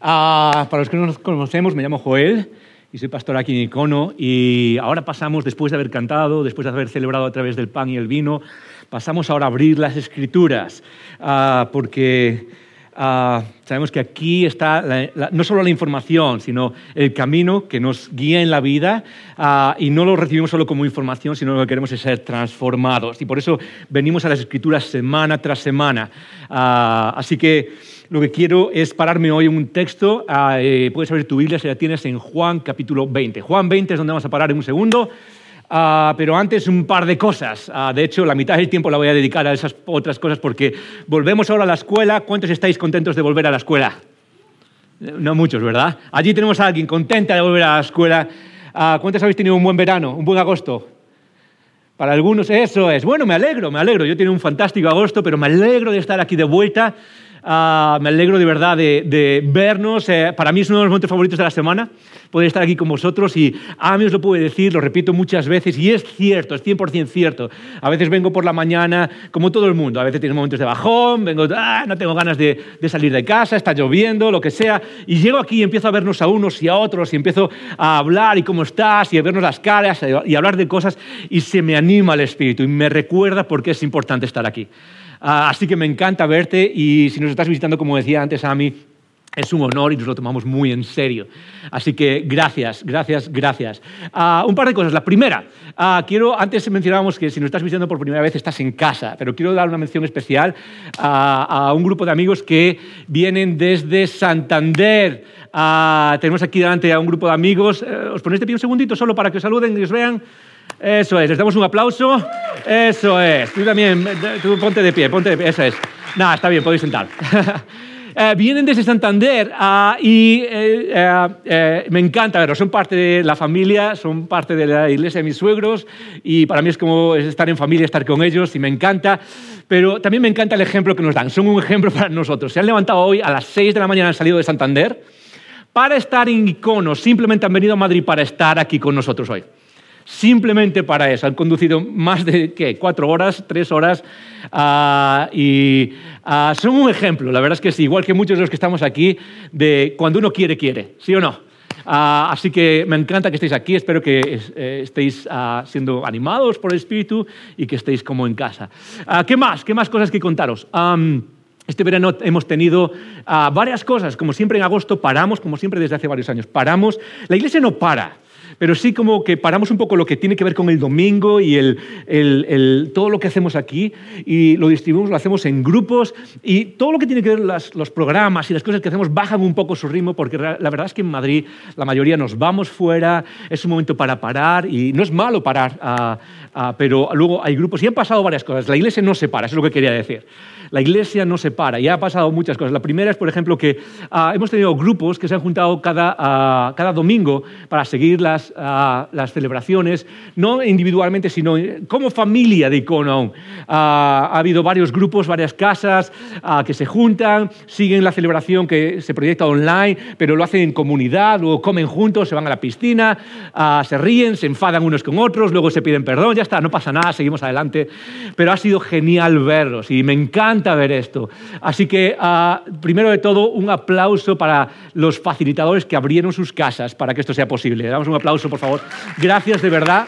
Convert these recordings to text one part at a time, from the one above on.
Ah, para los que no nos conocemos, me llamo Joel y soy pastor aquí en Icono. Y ahora pasamos, después de haber cantado, después de haber celebrado a través del pan y el vino, pasamos ahora a abrir las escrituras, ah, porque ah, sabemos que aquí está no solo la información, sino el camino que nos guía en la vida ah, y no lo recibimos solo como información, sino lo que queremos es ser transformados. Y por eso venimos a las escrituras semana tras semana. Así que lo que quiero es pararme hoy en un texto. ah, eh, puedes abrir tu Biblia si la tienes en Juan capítulo 20. Juan 20 es donde vamos a parar en un segundo. Ah, pero antes un par de cosas. Ah, de hecho, la mitad del tiempo la voy a dedicar a esas otras cosas porque volvemos ahora a la escuela. ¿Cuántos estáis contentos de volver a la escuela? No muchos, ¿verdad? Allí tenemos a alguien contenta de volver a la escuela. Ah, ¿Cuántos habéis tenido un buen verano, un buen agosto? Para algunos eso es. Bueno, me alegro, me alegro. Yo he tenido un fantástico agosto, pero me alegro de estar aquí de vuelta. Ah, me alegro de verdad de, de vernos. Eh, para mí es uno de los momentos favoritos de la semana, poder estar aquí con vosotros y a mí os lo puedo decir, lo repito muchas veces y es cierto, es 100% cierto. A veces vengo por la mañana, como todo el mundo, a veces tienes momentos de bajón, vengo, ah, no tengo ganas de, de salir de casa, está lloviendo, lo que sea, y llego aquí y empiezo a vernos a unos y a otros y empiezo a hablar y cómo estás y a vernos las caras y hablar de cosas y se me anima el espíritu y me recuerda por qué es importante estar aquí. Ah, así que me encanta verte y si nos estás visitando, como decía antes a mí, es un honor y nos lo tomamos muy en serio. Así que gracias, gracias, gracias. Ah, un par de cosas. La primera, ah, quiero, antes mencionábamos que si nos estás visitando por primera vez estás en casa, pero quiero dar una mención especial a, un grupo de amigos que vienen desde Santander. Tenemos aquí delante a un grupo de amigos. Eh, ¿Os ponéis de pie un segundito solo para que os saluden y os vean? Eso es, les damos un aplauso. Eso es. Tú también, tú ponte de pie, ponte de pie. Eso es. Nada, está bien, podéis sentar. Eh, vienen desde Santander ah, y eh, eh, me encanta verlos. Son parte de la familia, son parte de la iglesia de mis suegros y para mí es como estar en familia, estar con ellos y me encanta. Pero también me encanta el ejemplo que nos dan. Son un ejemplo para nosotros. Se han levantado hoy a las 6 de la mañana, han salido de Santander para estar en Icono. Simplemente han venido a Madrid para estar aquí con nosotros hoy simplemente para eso. Han conducido más de ¿qué? cuatro horas, tres horas ah, y ah, son un ejemplo, la verdad es que sí, igual que muchos de los que estamos aquí, de cuando uno quiere, quiere, ¿sí o no? Ah, así que me encanta que estéis aquí, espero que eh, estéis siendo animados por el Espíritu y que estéis como en casa. ¿Qué más? ¿Qué más cosas que contaros? Este verano hemos tenido varias cosas, como siempre en agosto paramos, como siempre desde hace varios años, paramos. La iglesia no para, pero sí como que paramos un poco lo que tiene que ver con el domingo y el, el- el- todo lo que hacemos aquí y lo distribuimos, lo hacemos en grupos y todo lo que tiene que ver las- los programas y las cosas que hacemos bajan un poco su ritmo porque la verdad es que en Madrid la mayoría nos vamos fuera, es un momento para parar y no es malo parar, ah, ah, pero luego hay grupos y han pasado varias cosas. La iglesia no se para, eso es lo que quería decir. La iglesia no se para y ha pasado muchas cosas. La primera es, por ejemplo, que ah, hemos tenido grupos que se han juntado cada, cada domingo para seguir las, ah, las celebraciones, no individualmente, sino como familia de Icono. Ah, ha habido varios grupos, varias casas ah, que se juntan, siguen la celebración que se proyecta online, pero lo hacen en comunidad, luego comen juntos, se van a la piscina, ah, se ríen, se enfadan unos con otros, luego se piden perdón, ya está, no pasa nada, seguimos adelante. Pero ha sido genial verlos y me encanta ver esto. Así que, primero de todo, un aplauso para los facilitadores que abrieron sus casas para que esto sea posible. Le damos un aplauso, por favor. Gracias de verdad.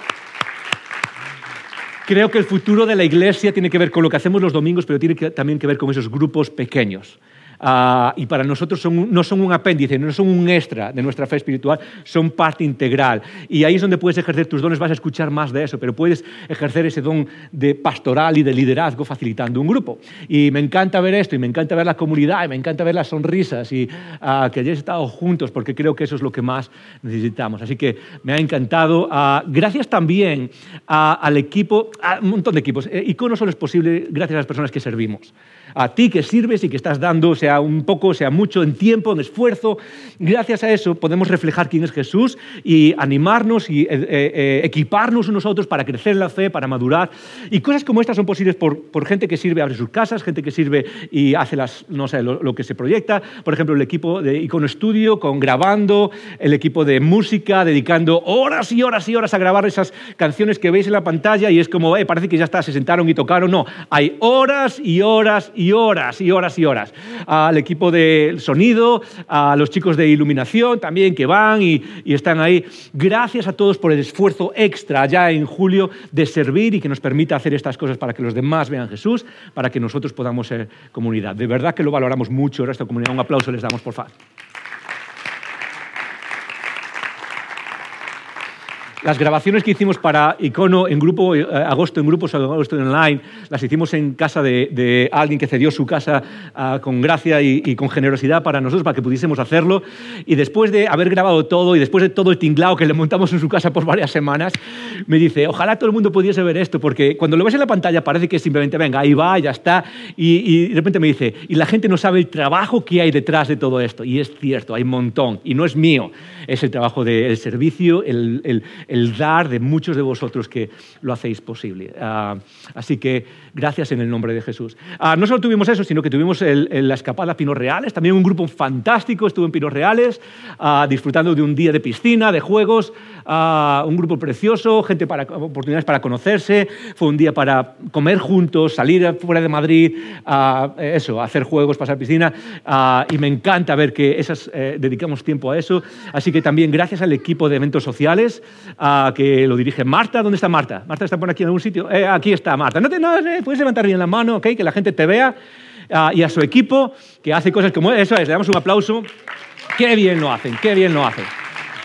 Creo que el futuro de la iglesia tiene que ver con lo que hacemos los domingos, pero tiene que- también que ver con esos grupos pequeños. Ah, y para nosotros son no son un apéndice, no son un extra de nuestra fe espiritual, son parte integral. Y ahí es donde puedes ejercer tus dones, vas a escuchar más de eso, pero puedes ejercer ese don de pastoral y de liderazgo facilitando un grupo. Y me encanta ver esto, y me encanta ver la comunidad, y me encanta ver las sonrisas, y ah, que hayáis estado juntos, porque creo que eso es lo que más necesitamos. Así que me ha encantado. Ah, gracias también al equipo, a un montón de equipos. Eh, Icono solo es posible gracias a las personas que servimos. A ti que sirves y que estás dando, sea un poco, sea mucho, en tiempo, en esfuerzo. Gracias a eso podemos reflejar quién es Jesús y animarnos y eh, eh, equiparnos unos a otros para crecer la fe, para madurar. Y cosas como estas son posibles por, por gente que sirve, abre sus casas, gente que sirve y hace las, no sé, lo, lo que se proyecta. Por ejemplo, el equipo de Icono Studio con grabando, el equipo de música dedicando horas y horas y horas a grabar esas canciones que veis en la pantalla y es como, eh, parece que ya está, se sentaron y tocaron. No, hay horas y horas y horas y horas y horas. Al equipo de sonido, a los chicos de iluminación también que van y, y están ahí. Gracias a todos por el esfuerzo extra ya en julio de servir y que nos permita hacer estas cosas para que los demás vean Jesús, para que nosotros podamos ser comunidad. De verdad que lo valoramos mucho, esta comunidad. Un aplauso les damos, por favor. Las grabaciones que hicimos para Icono en grupo, eh, agosto en grupos, agosto online, las hicimos en casa de, de alguien que cedió su casa uh, con gracia y, y, con generosidad para nosotros, para que pudiésemos hacerlo. Y después de haber grabado todo y después de todo el tinglao que le montamos en su casa por varias semanas, me dice, ojalá todo el mundo pudiese ver esto, porque cuando lo ves en la pantalla parece que simplemente, venga, ahí va, ya está. Y, y de repente me dice, y la gente no sabe el trabajo que hay detrás de todo esto. Y es cierto, hay un montón. Y no es mío, es el trabajo del servicio, el, el el dar de muchos de vosotros que lo hacéis posible. Uh, así que gracias en el nombre de Jesús. Uh, no solo tuvimos eso, sino que tuvimos el, el, la escapada a Pinos Reales, también un grupo fantástico estuvo en Pinos Reales, uh, disfrutando de un día de piscina, de juegos, un grupo precioso, gente para, oportunidades para conocerse, fue un día para comer juntos, salir fuera de Madrid, eso, hacer juegos, pasar piscina, y me encanta ver que esas, eh, dedicamos tiempo a eso. Así que también gracias al equipo de eventos sociales, uh, que lo dirige Marta. ¿Dónde está Marta? ¿Marta está por aquí en algún sitio? Eh, aquí está Marta. No te, no, eh, puedes levantar bien la mano, ¿ok? Que la gente te vea. Uh, y a su equipo, que hace cosas como eso es. Le damos un aplauso. Qué bien lo hacen, qué bien lo hacen.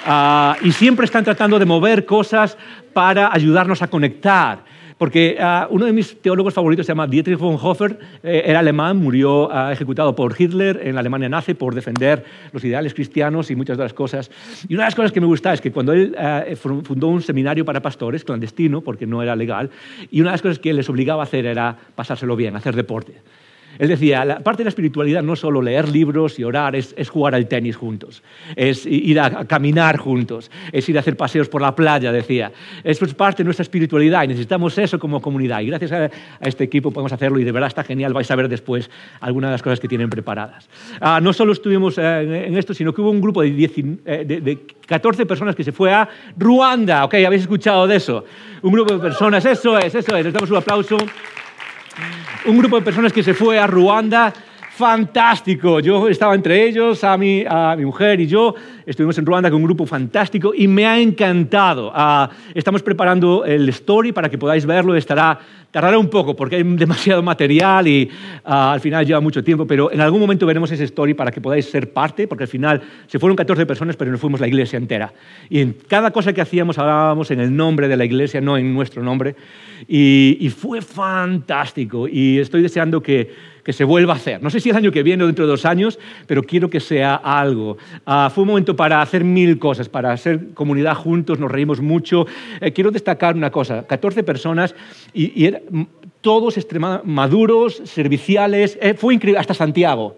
Uh, y siempre están tratando de mover cosas para ayudarnos a conectar. Porque uh, uno de mis teólogos favoritos se llama Dietrich von Hofer, eh, era alemán, murió uh, ejecutado por Hitler en la Alemania nazi por defender los ideales cristianos y muchas de las cosas. Y una de las cosas que me gusta es que cuando él uh, fundó un seminario para pastores, clandestino, porque no era legal, y una de las cosas que les obligaba a hacer era pasárselo bien, hacer deporte. Él decía, la parte de la espiritualidad no es solo leer libros y orar, es, jugar al tenis juntos, es ir a, caminar juntos, es ir a hacer paseos por la playa, decía. Eso es parte de nuestra espiritualidad y necesitamos eso como comunidad. Y gracias a, este equipo podemos hacerlo y de verdad está genial. Vais a ver después algunas de las cosas que tienen preparadas. Ah, no solo estuvimos eh, en, esto, sino que hubo un grupo de, 10, eh, de, de 14 personas que se fue a Ruanda. Ok, ¿habéis escuchado de eso? Un grupo de personas, eso es, eso es. Les un aplauso un grupo de personas que se fue a Ruanda fantástico. Yo estaba entre ellos, a mi, a mi mujer y yo, estuvimos en Ruanda con un grupo fantástico y me ha encantado. Uh, estamos preparando el story para que podáis verlo, estará, tardará un poco porque hay demasiado material y uh, al final lleva mucho tiempo, pero en algún momento veremos ese story para que podáis ser parte, porque al final se fueron 14 personas, pero no fuimos la iglesia entera. Y en cada cosa que hacíamos hablábamos en el nombre de la iglesia, no en nuestro nombre, y fue fantástico y estoy deseando que que se vuelva a hacer. No sé si el año que viene o dentro de dos años, pero quiero que sea algo. Uh, fue un momento para hacer mil cosas, para hacer comunidad juntos, nos reímos mucho. Eh, quiero destacar una cosa, 14 personas y, y era, todos maduros, serviciales, eh, fue increíble, hasta Santiago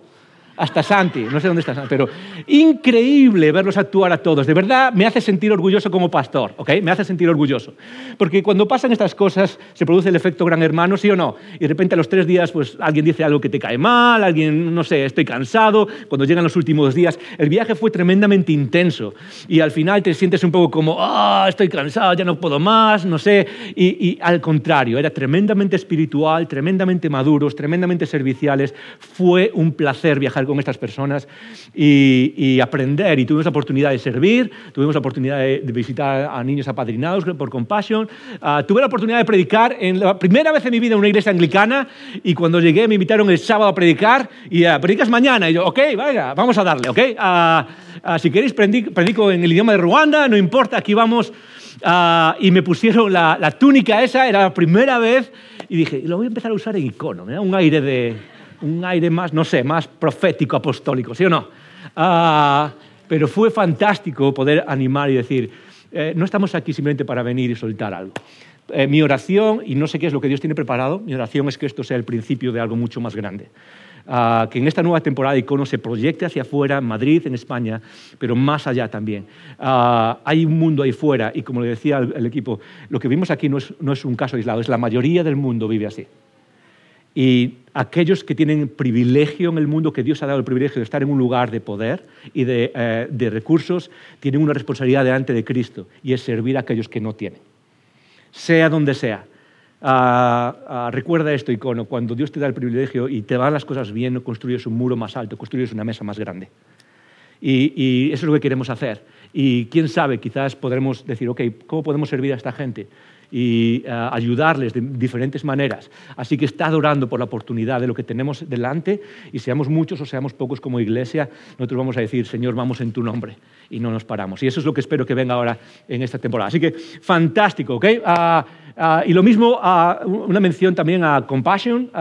hasta Santi, no sé dónde está Santi, pero increíble verlos actuar a todos. De verdad me hace sentir orgulloso como pastor, ¿ok? Me hace sentir orgulloso. Porque cuando pasan estas cosas se produce el efecto gran hermano, ¿sí o no? Y de repente a los tres días pues alguien dice algo que te cae mal, alguien, no sé, estoy cansado, cuando llegan los últimos días. El viaje fue tremendamente intenso y al final te sientes un poco como, ah, oh, estoy cansado, ya no puedo más, no sé. Y, y al contrario, era tremendamente espiritual, tremendamente maduros, tremendamente serviciales. Fue un placer viajar con estas personas y, y, aprender. Y tuvimos la oportunidad de servir, tuvimos la oportunidad de, de visitar a niños apadrinados por Compassion. Uh, tuve la oportunidad de predicar en la primera vez en mi vida en una iglesia anglicana y cuando llegué me invitaron el sábado a predicar y uh, predicas mañana. Y yo, ok, vaya, vamos a darle, ok. Uh, si queréis, predico en el idioma de Ruanda, no importa, aquí vamos. y me pusieron la, la túnica esa, era la primera vez y dije, lo voy a empezar a usar en icono, me da un aire de, un aire más, no sé, más profético, apostólico, ¿sí o no? Uh, pero fue fantástico poder animar y decir, eh, no estamos aquí simplemente para venir y soltar algo. eh, mi oración, y no sé qué es lo que Dios tiene preparado, mi oración es que esto sea el principio de algo mucho más grande. Ah, que en esta nueva temporada de Icono se proyecte hacia afuera, en Madrid, en España, pero más allá también. Ah, hay un mundo ahí fuera y como le decía el, equipo, lo que vimos aquí no es, no es un caso aislado, es la mayoría del mundo vive así. Y aquellos que tienen privilegio en el mundo, que Dios ha dado el privilegio de estar en un lugar de poder y de, eh, recursos, tienen una responsabilidad delante de Cristo y es servir a aquellos que no tienen, sea donde sea. Ah, ah, recuerda esto, icono, cuando Dios te da el privilegio y te van las cosas bien, no construyes un muro más alto, construyes una mesa más grande. Y, y, eso es lo que queremos hacer. Y quién sabe, quizás podremos decir, ok, ¿cómo podemos servir a esta gente? Y eh, ayudarles de diferentes maneras. Así que está orando por la oportunidad de lo que tenemos delante y seamos muchos o seamos pocos como iglesia, nosotros vamos a decir, Señor, vamos en tu nombre y no nos paramos. Y eso es lo que espero que venga ahora en esta temporada. Así que fantástico, ¿ok? Ah, ah, y lo mismo, ah, una mención también a Compassion,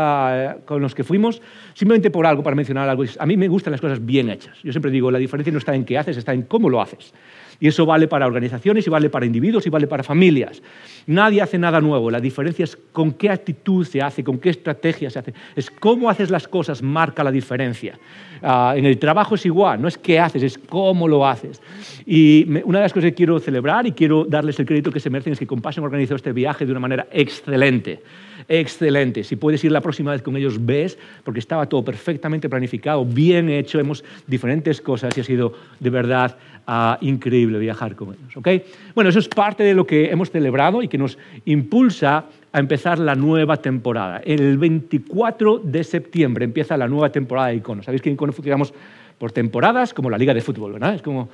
con los que fuimos, simplemente por algo, para mencionar algo. A mí me gustan las cosas bien hechas. Yo siempre digo, la diferencia no está en qué haces, está en cómo lo haces. Y eso vale para organizaciones y vale para individuos y vale para familias. Nadie hace nada nuevo. La diferencia es con qué actitud se hace, con qué estrategia se hace. Es cómo haces las cosas marca la diferencia. Ah, en el trabajo es igual, no es qué haces, es cómo lo haces. Y una de las cosas que quiero celebrar y quiero darles el crédito que se merecen es que Compassion organizó este viaje de una manera excelente. Excelente. Si puedes ir la próxima vez con ellos, ves, porque estaba todo perfectamente planificado, bien hecho, hemos diferentes cosas y ha sido de verdad ah, increíble viajar con ellos. ¿okay? Bueno, eso es parte de lo que hemos celebrado y que nos impulsa a empezar la nueva temporada. El 24 de septiembre empieza la nueva temporada de Icono. Sabéis que en Icono funcionamos por temporadas, como la liga de fútbol, ¿verdad? Es como,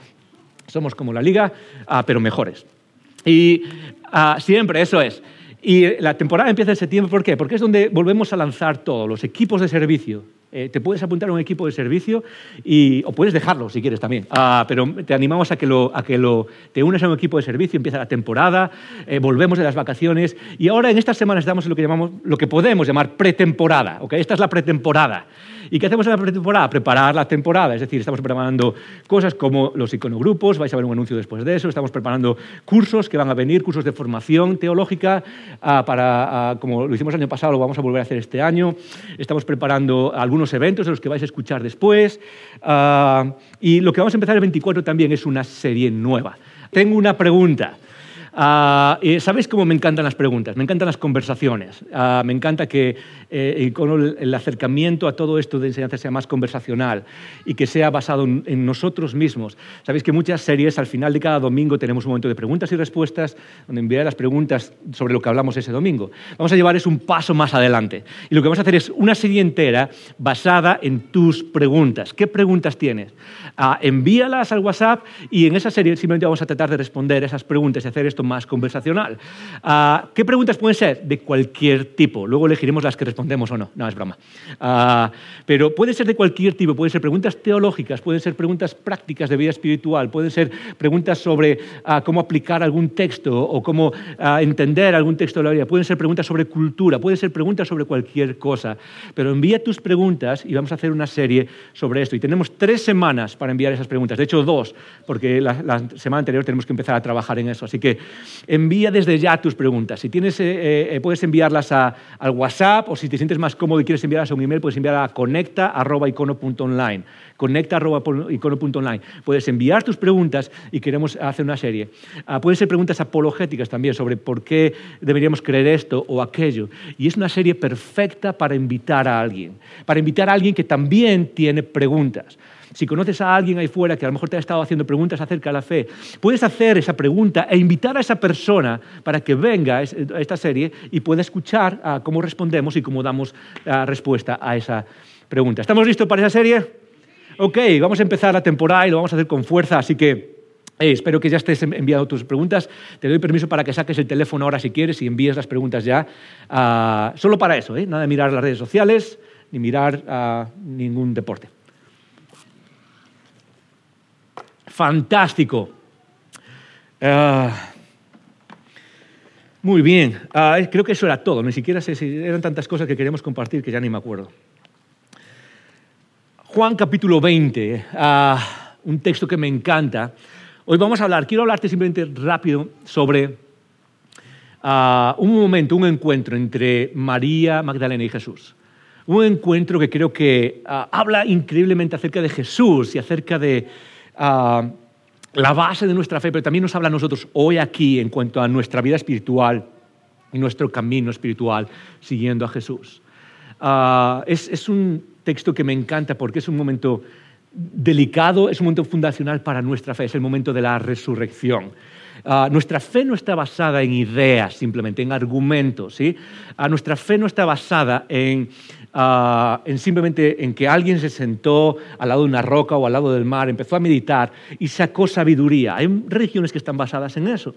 somos como la liga, ah, pero mejores. Y ah, siempre, eso es. Y la temporada empieza en septiembre, ¿por qué? Porque es donde volvemos a lanzar todo, los equipos de servicio. Eh, te puedes apuntar a un equipo de servicio y, o puedes dejarlo si quieres también, ah, pero te animamos a que, lo, a que lo, te unes a un equipo de servicio, empieza la temporada, eh, volvemos de las vacaciones y ahora en estas semanas en lo que, llamamos, lo que podemos llamar pretemporada. ¿okay? Esta es la pretemporada. ¿Y qué hacemos en la pretemporada? Preparar la temporada, es decir, estamos preparando cosas como los iconogrupos, vais a ver un anuncio después de eso, estamos preparando cursos que van a venir, cursos de formación teológica, ah, para, ah, como lo hicimos el año pasado, lo vamos a volver a hacer este año, estamos preparando algunos eventos de los que vais a escuchar después, ah, y lo que vamos a empezar el 24 también es una serie nueva. Tengo una pregunta. Uh, ¿Sabéis cómo me encantan las preguntas? Me encantan las conversaciones. Uh, me encanta que eh, el, acercamiento a todo esto de enseñanza sea más conversacional y que sea basado en, nosotros mismos. Sabéis que muchas series, al final de cada domingo, tenemos un momento de preguntas y respuestas, donde enviaré las preguntas sobre lo que hablamos ese domingo. Vamos a llevar eso un paso más adelante. Y lo que vamos a hacer es una serie entera basada en tus preguntas. ¿Qué preguntas tienes? Uh, envíalas al WhatsApp y en esa serie simplemente vamos a tratar de responder esas preguntas y hacer esto más conversacional. Ah, ¿Qué preguntas pueden ser? De cualquier tipo. Luego elegiremos las que respondemos o no. No, es broma. Ah, pero puede ser de cualquier tipo. Pueden ser preguntas teológicas, pueden ser preguntas prácticas de vida espiritual, pueden ser preguntas sobre ah, cómo aplicar algún texto o cómo entender algún texto de la Biblia. Pueden ser preguntas sobre cultura, pueden ser preguntas sobre cualquier cosa. Pero envía tus preguntas y vamos a hacer una serie sobre esto. Y tenemos tres semanas para enviar esas preguntas. De hecho, dos, porque la, la semana anterior tenemos que empezar a trabajar en eso. Así que envía desde ya tus preguntas. Si tienes, eh, eh, puedes enviarlas a, al WhatsApp o si te sientes más cómodo y quieres enviarlas a un email, puedes enviar a conecta.icono.online. Conecta.icono.online. Puedes enviar tus preguntas y queremos hacer una serie. Ah, pueden ser preguntas apologéticas también sobre por qué deberíamos creer esto o aquello. Y es una serie perfecta para invitar a alguien, para invitar a alguien que también tiene preguntas. Si conoces a alguien ahí fuera que a lo mejor te ha estado haciendo preguntas acerca de la fe, puedes hacer esa pregunta e invitar a esa persona para que venga a esta serie y pueda escuchar ah, cómo respondemos y cómo damos respuesta a esa pregunta. ¿Estamos listos para esa serie? Ok, vamos a empezar la temporada y lo vamos a hacer con fuerza, así que espero que ya estés enviando tus preguntas. Te doy permiso para que saques el teléfono ahora si quieres y envíes las preguntas ya. Ah, solo para eso, ¿eh? nada de mirar las redes sociales ni mirar a ningún deporte. Fantástico. Ah, muy bien, ah, creo que eso era todo, ni siquiera sé si eran tantas cosas que queríamos compartir que ya ni me acuerdo. Juan capítulo 20, ah, un texto que me encanta. Hoy vamos a hablar, quiero hablarte simplemente rápido sobre un momento, un encuentro entre María Magdalena y Jesús. Un encuentro que creo que habla increíblemente acerca de Jesús y acerca de ah, la base de nuestra fe, pero también nos habla a nosotros hoy aquí en cuanto a nuestra vida espiritual y nuestro camino espiritual siguiendo a Jesús. es, es un texto que me encanta porque es un momento delicado, es un momento fundacional para nuestra fe, es el momento de la resurrección. Ah, nuestra fe no está basada en ideas simplemente, en argumentos. ¿sí? Uh, nuestra fe no está basada en, uh, en, simplemente en que alguien se sentó al lado de una roca o al lado del mar, empezó a meditar y sacó sabiduría. Hay religiones que están basadas en eso.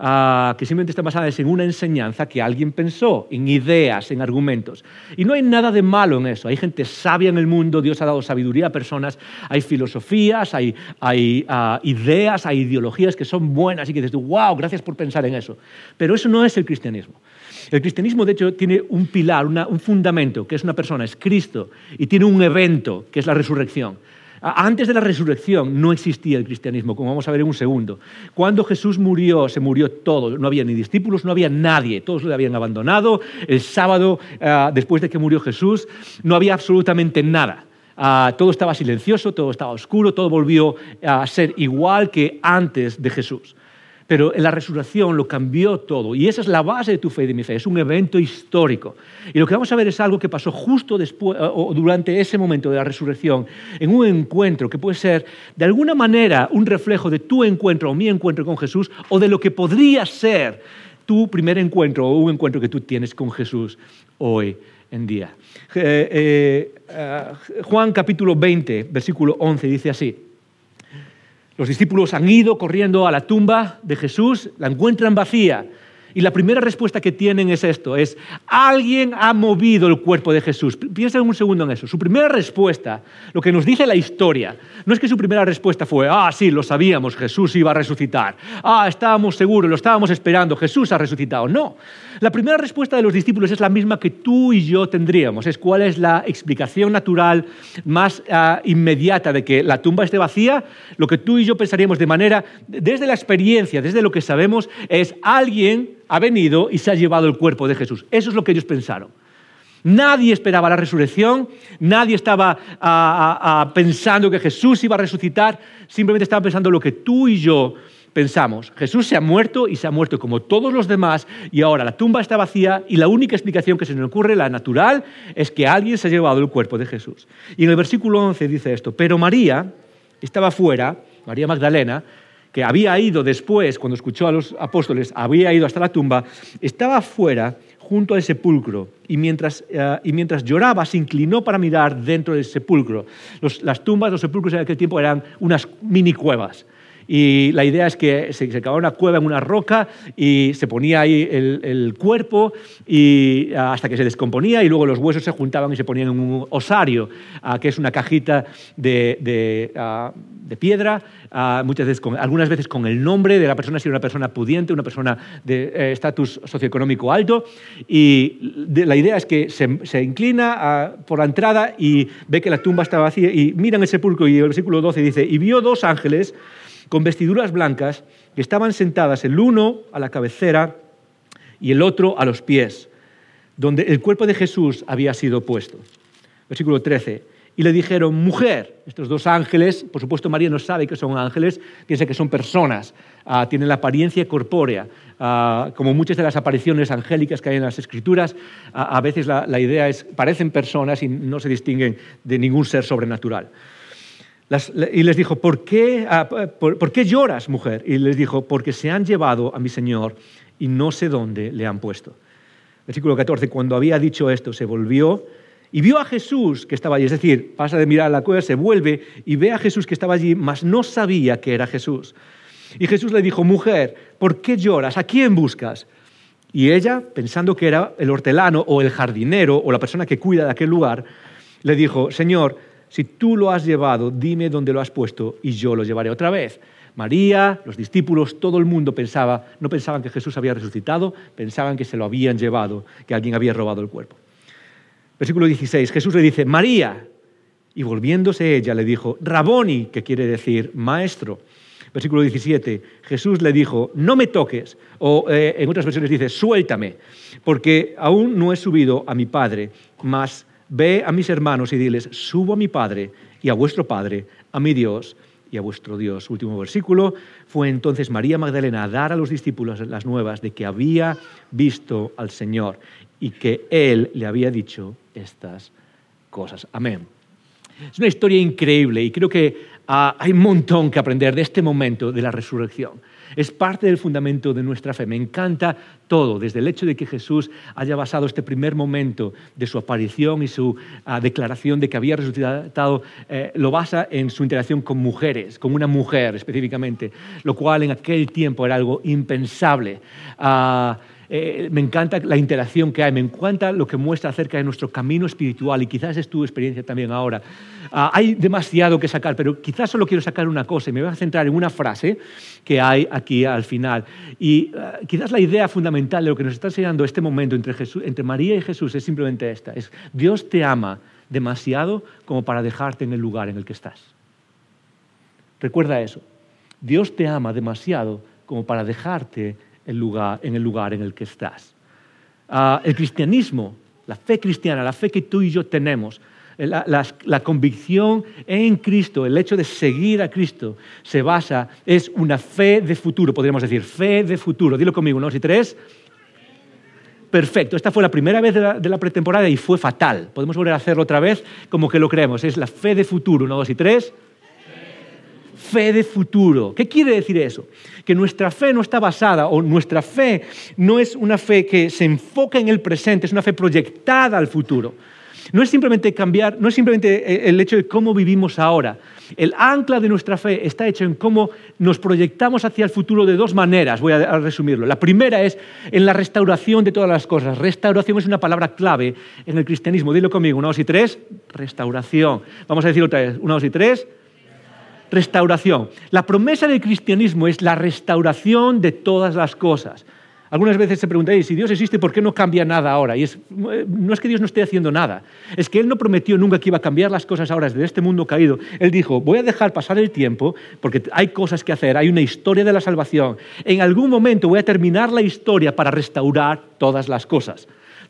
Ah, que simplemente están basadas en una enseñanza que alguien pensó, en ideas, en argumentos. Y no hay nada de malo en eso. Hay gente sabia en el mundo, Dios ha dado sabiduría a personas, hay filosofías, hay, ah, ideas, hay ideologías que son buenas y que dices, wow, gracias por pensar en eso. Pero eso no es el cristianismo. El cristianismo, de hecho, tiene un pilar, un fundamento, que es una persona, es Cristo, y tiene un evento, que es la resurrección. Antes de la resurrección no existía el cristianismo, como vamos a ver en un segundo. Cuando Jesús murió, se murió todo. No había ni discípulos, no había nadie. Todos le habían abandonado. El sábado, ah, después de que murió Jesús, no había absolutamente nada. Ah, todo estaba silencioso, todo estaba oscuro, todo volvió a ser igual que antes de Jesús. Pero la resurrección lo cambió todo. Y esa es la base de tu fe y de mi fe. Es un evento histórico. Y lo que vamos a ver es algo que pasó justo después, o durante ese momento de la resurrección, en un encuentro que puede ser de alguna manera un reflejo de tu encuentro o mi encuentro con Jesús, o de lo que podría ser tu primer encuentro o un encuentro que tú tienes con Jesús hoy en día. Eh, eh, eh, Juan capítulo 20, versículo 11 dice así. Los discípulos han ido corriendo a la tumba de Jesús, la encuentran vacía. Y la primera respuesta que tienen es esto, es, alguien ha movido el cuerpo de Jesús. Piensa un segundo en eso. Su primera respuesta, lo que nos dice la historia, no es que su primera respuesta fue, ah, sí, lo sabíamos, Jesús iba a resucitar. Ah, estábamos seguros, lo estábamos esperando, Jesús ha resucitado. No. La primera respuesta de los discípulos es la misma que tú y yo tendríamos. Es cuál es la explicación natural más ah, inmediata de que la tumba esté vacía. Lo que tú y yo pensaríamos de manera, desde la experiencia, desde lo que sabemos, es alguien ha venido y se ha llevado el cuerpo de Jesús. Eso es lo que ellos pensaron. Nadie esperaba la resurrección, nadie estaba pensando que Jesús iba a resucitar, simplemente estaban pensando lo que tú y yo pensamos. Jesús se ha muerto y se ha muerto como todos los demás y ahora la tumba está vacía y la única explicación que se nos ocurre, la natural, es que alguien se ha llevado el cuerpo de Jesús. Y en el versículo 11 dice esto, pero María estaba fuera, María Magdalena, que había ido después, cuando escuchó a los apóstoles, había ido hasta la tumba, estaba fuera junto al sepulcro y mientras, eh, y mientras lloraba se inclinó para mirar dentro del sepulcro. las tumbas, los sepulcros en aquel tiempo eran unas mini cuevas. Y la idea es que se, se cavaba una cueva en una roca y se ponía ahí el, cuerpo y, ah, hasta que se descomponía y luego los huesos se juntaban y se ponían en un osario, ah, que es una cajita de, ah, piedra, muchas veces algunas veces con el nombre de la persona, si era una persona pudiente, una persona de eh, estatus socioeconómico alto. Y la idea es que se, se inclina por la entrada y ve que la tumba está vacía y mira en el sepulcro y el versículo 12 dice, y vio dos ángeles con vestiduras blancas que estaban sentadas el uno a la cabecera y el otro a los pies, donde el cuerpo de Jesús había sido puesto. Versículo 13. Y le dijeron, mujer, estos dos ángeles, por supuesto María no sabe que son ángeles, piensa que son personas, ah, tienen la apariencia corpórea, ah, como muchas de las apariciones angélicas que hay en las escrituras, a veces la, la idea es, parecen personas y no se distinguen de ningún ser sobrenatural y les dijo, ¿por qué, ah, por, qué lloras, mujer? Y les dijo, porque se han llevado a mi Señor y no sé dónde le han puesto. Versículo 14, cuando había dicho esto, se volvió y vio a Jesús que estaba allí. Es decir, pasa de mirar a la cueva, se vuelve y ve a Jesús que estaba allí, mas no sabía que era Jesús. Y Jesús le dijo, mujer, ¿por qué lloras? ¿A quién buscas? Y ella, pensando que era el hortelano o el jardinero o la persona que cuida de aquel lugar, le dijo, Señor, si tú lo has llevado, dime dónde lo has puesto y yo lo llevaré otra vez. María, los discípulos, todo el mundo pensaba, no pensaban que Jesús había resucitado, pensaban que se lo habían llevado, que alguien había robado el cuerpo. Versículo 16, Jesús le dice, María, y volviéndose ella le dijo, Raboni, que quiere decir maestro. Versículo 17, Jesús le dijo, no me toques, o eh, en otras versiones dice, suéltame, porque aún no he subido a mi Padre, mas ve a mis hermanos y diles, subo a mi Padre y a vuestro Padre, a mi Dios y a vuestro Dios. Último versículo, fue entonces María Magdalena a dar a los discípulos las nuevas de que había visto al Señor y que Él le había dicho estas cosas. Amén. Es una historia increíble y creo que ah, hay un montón que aprender de este momento de la resurrección. Es parte del fundamento de nuestra fe. Me encanta todo, desde el hecho de que Jesús haya basado este primer momento de su aparición y su ah, declaración de que había resucitado, eh, lo basa en su interacción con mujeres, con una mujer específicamente, lo cual en aquel tiempo era algo impensable. Ah, eh, me encanta la interacción que hay, me encanta lo que muestra acerca de nuestro camino espiritual y quizás es tu experiencia también ahora. Ah, hay demasiado que sacar, pero quizás solo quiero sacar una cosa y me voy a centrar en una frase que hay aquí al final. Y ah, quizás la idea fundamental de lo que nos está enseñando este momento entre, entre María y Jesús es simplemente esta, es Dios te ama demasiado como para dejarte en el lugar en el que estás. Recuerda eso. Dios te ama demasiado como para dejarte lugar, en el lugar en el que estás. Ah, el cristianismo, la fe cristiana, la fe que tú y yo tenemos, la, convicción en Cristo, el hecho de seguir a Cristo, se basa, es una fe de futuro, podríamos decir, fe de futuro. Dilo conmigo, uno, dos y tres. Perfecto, esta fue la primera vez de la, de la, pretemporada y fue fatal. Podemos volver a hacerlo otra vez como que lo creemos. Es la fe de futuro, uno, dos y tres fe de futuro. ¿Qué quiere decir eso? Que nuestra fe no está basada, o nuestra fe no es una fe que se enfoca en el presente, es una fe proyectada al futuro. No es simplemente cambiar, no es simplemente el hecho de cómo vivimos ahora. El ancla de nuestra fe está hecho en cómo nos proyectamos hacia el futuro de dos maneras, voy a resumirlo. La primera es en la restauración de todas las cosas. Restauración es una palabra clave en el cristianismo. Dilo conmigo, una, dos y tres, restauración. Vamos a decir otra vez, una, dos y tres, restauración. La promesa del cristianismo es la restauración de todas las cosas. Algunas veces se pregunta, si Dios existe, ¿por qué no cambia nada ahora? Y es, no es que Dios no esté haciendo nada, es que Él no prometió nunca que iba a cambiar las cosas ahora desde este mundo caído. Él dijo, voy a dejar pasar el tiempo porque hay cosas que hacer, hay una historia de la salvación. En algún momento voy a terminar la historia para restaurar todas las cosas.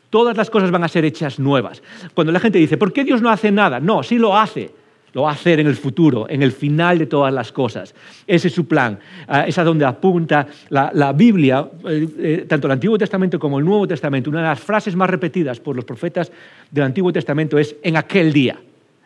Todas las cosas van a ser hechas nuevas. Cuando la gente dice, ¿por qué Dios no hace nada? No, sí lo hace lo va a hacer en el futuro, en el final de todas las cosas. Ese es su plan. Ah, es a donde apunta la, Biblia, eh, eh, tanto el Antiguo Testamento como el Nuevo Testamento. Una de las frases más repetidas por los profetas del Antiguo Testamento es en aquel día.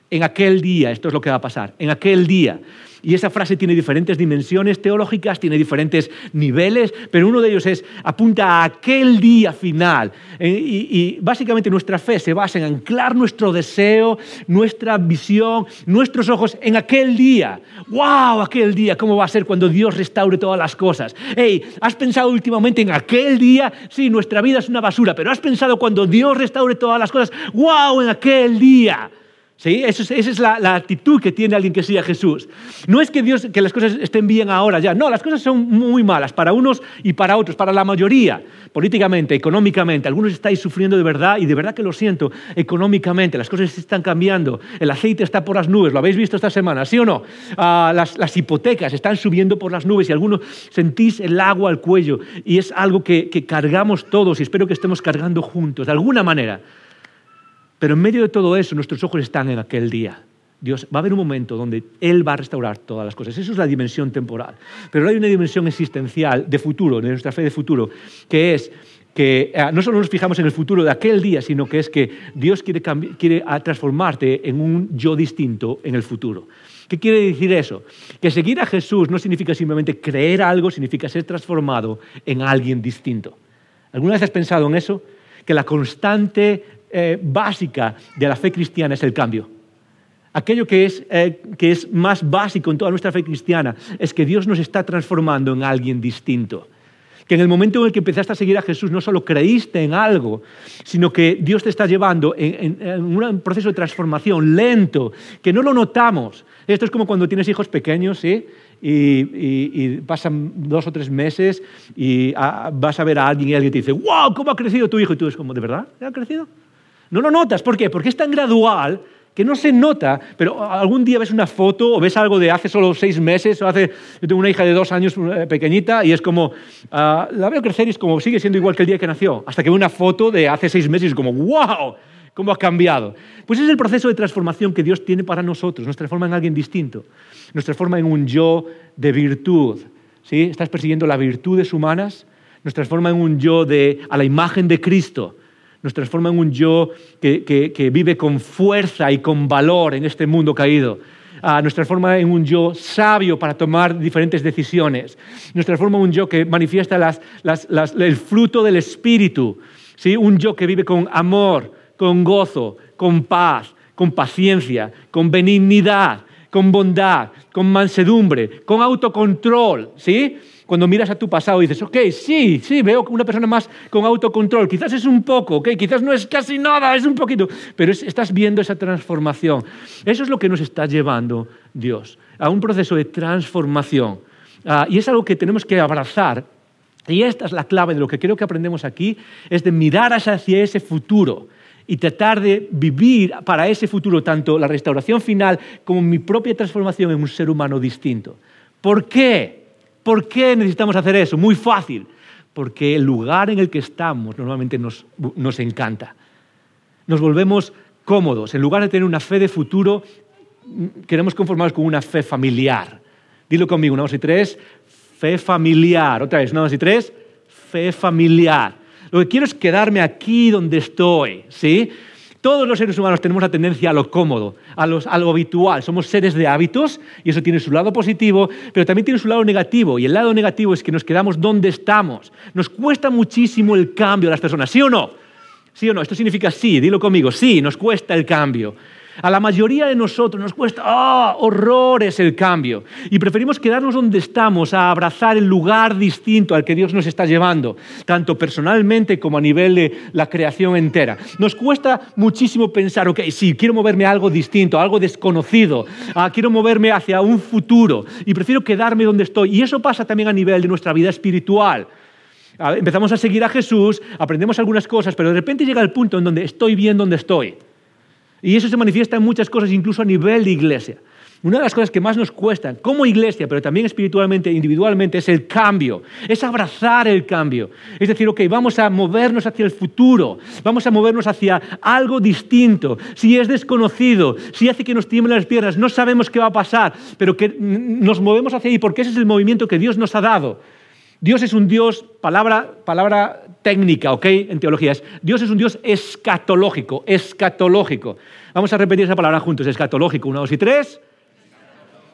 En aquel día, esto es lo que va a pasar. En aquel día. Y esa frase tiene diferentes dimensiones teológicas, tiene diferentes niveles, pero uno de ellos es apunta a aquel día final. Eh, y, básicamente nuestra fe se basa en anclar nuestro deseo, nuestra visión, nuestros ojos en aquel día. ¡Wow! Aquel día, ¿cómo va a ser cuando Dios restaure todas las cosas? Hey, ¿has pensado últimamente en aquel día? Sí, nuestra vida es una basura, pero ¿has pensado cuando Dios restaure todas las cosas? ¡Wow! En aquel día. ¿Sí? Esa es, la, actitud que tiene alguien que sigue a Jesús. No es que, Dios, que las cosas estén bien ahora ya, no, las cosas son muy malas para unos y para otros, para la mayoría, políticamente, económicamente. Algunos estáis sufriendo de verdad y de verdad que lo siento, económicamente, las cosas están cambiando, el aceite está por las nubes, lo habéis visto esta semana, ¿sí o no? Ah, las, hipotecas están subiendo por las nubes y algunos sentís el agua al cuello y es algo que cargamos todos y espero que estemos cargando juntos, de alguna manera. Pero en medio de todo eso, nuestros ojos están en aquel día. Dios va a haber un momento donde Él va a restaurar todas las cosas. Eso es la dimensión temporal. Pero hay una dimensión existencial de futuro, de nuestra fe de futuro, que es que eh, no solo nos fijamos en el futuro de aquel día, sino que es que Dios quiere, quiere transformarte en un yo distinto en el futuro. ¿Qué quiere decir eso? Que seguir a Jesús no significa simplemente creer algo, significa ser transformado en alguien distinto. ¿Alguna vez has pensado en eso? Que la constante eh, básica de la fe cristiana es el cambio. Aquello que es, eh, que es más básico en toda nuestra fe cristiana es que Dios nos está transformando en alguien distinto. Que en el momento en el que empezaste a seguir a Jesús no solo creíste en algo, sino que Dios te está llevando en, un proceso de transformación lento, que no lo notamos. Esto es como cuando tienes hijos pequeños. Y, pasan dos o tres meses y ah, vas a ver a alguien y alguien te dice, wow, ¿cómo ha crecido tu hijo? Y tú es como, ¿de verdad? ¿Ha crecido? No lo notas, ¿por qué? Porque es tan gradual que no se nota, pero algún día ves una foto o ves algo de hace solo seis meses o hace, yo tengo una hija de dos años eh, pequeñita y es como, ah, la veo crecer y es como sigue siendo igual que el día que nació, hasta que veo una foto de hace seis meses y es como, wow, cómo ha cambiado. Pues es el proceso de transformación que Dios tiene para nosotros, nos transforma en alguien distinto, nos transforma en un yo de virtud. ¿sí? Estás persiguiendo las virtudes humanas, nos transforma en un yo de, a la imagen de Cristo nos transforma en un yo que, vive con fuerza y con valor en este mundo caído. Ah, nos transforma en un yo sabio para tomar diferentes decisiones. Nos transforma en un yo que manifiesta el fruto del Espíritu. ¿sí? Un yo que vive con amor, con gozo, con paz, con paciencia, con benignidad, con bondad, con mansedumbre, con autocontrol. ¿sí? Cuando miras a tu pasado y dices, ok, sí, sí, veo una persona más con autocontrol, quizás es un poco, ok, quizás no es casi nada, es un poquito, pero estás viendo esa transformación. Eso es lo que nos está llevando Dios, a un proceso de transformación. Ah, y es algo que tenemos que abrazar. Y esta es la clave de lo que creo que aprendemos aquí, es de mirar hacia ese futuro y tratar de vivir para ese futuro tanto la restauración final como mi propia transformación en un ser humano distinto. ¿Por qué? ¿Por qué necesitamos hacer eso? Muy fácil. Porque el lugar en el que estamos normalmente nos, encanta. Nos volvemos cómodos. En lugar de tener una fe de futuro, queremos conformarnos con una fe familiar. Dilo conmigo, una, dos y tres. Fe familiar. Otra vez, una, dos y tres. Fe familiar. Lo que quiero es quedarme aquí donde estoy, ¿sí? Todos los seres humanos tenemos la tendencia a lo cómodo, a, lo habitual. Somos seres de hábitos y eso tiene su lado positivo, pero también tiene su lado negativo. Y el lado negativo es que nos quedamos donde estamos. Nos cuesta muchísimo el cambio a las personas, ¿sí o no? ¿Sí o no? Esto significa sí, dilo conmigo, sí, nos cuesta el cambio. A la mayoría de nosotros nos cuesta ¡oh, horrores el cambio y preferimos quedarnos donde estamos a abrazar el lugar distinto al que Dios nos está llevando, tanto personalmente como a nivel de la creación entera. Nos cuesta muchísimo pensar, ok, sí, quiero moverme a algo distinto, a algo desconocido, ah, quiero moverme hacia un futuro y prefiero quedarme donde estoy. Y eso pasa también a nivel de nuestra vida espiritual. Ah, empezamos a seguir a Jesús, aprendemos algunas cosas, pero de repente llega el punto en donde estoy bien donde estoy. Y eso se manifiesta en muchas cosas, incluso a nivel de iglesia. Una de las cosas que más nos cuesta como iglesia, pero también espiritualmente, individualmente, es el cambio, es abrazar el cambio. Es decir, ok, vamos a movernos hacia el futuro, vamos a movernos hacia algo distinto. Si es desconocido, si hace que nos tiemblen las piernas, no sabemos qué va a pasar, pero que nos movemos hacia ahí porque ese es el movimiento que Dios nos ha dado. Dios es un Dios, palabra, palabra técnica, ¿ok? En teología. Dios es un Dios escatológico, escatológico. Vamos a repetir esa palabra juntos, escatológico. Una, dos y tres.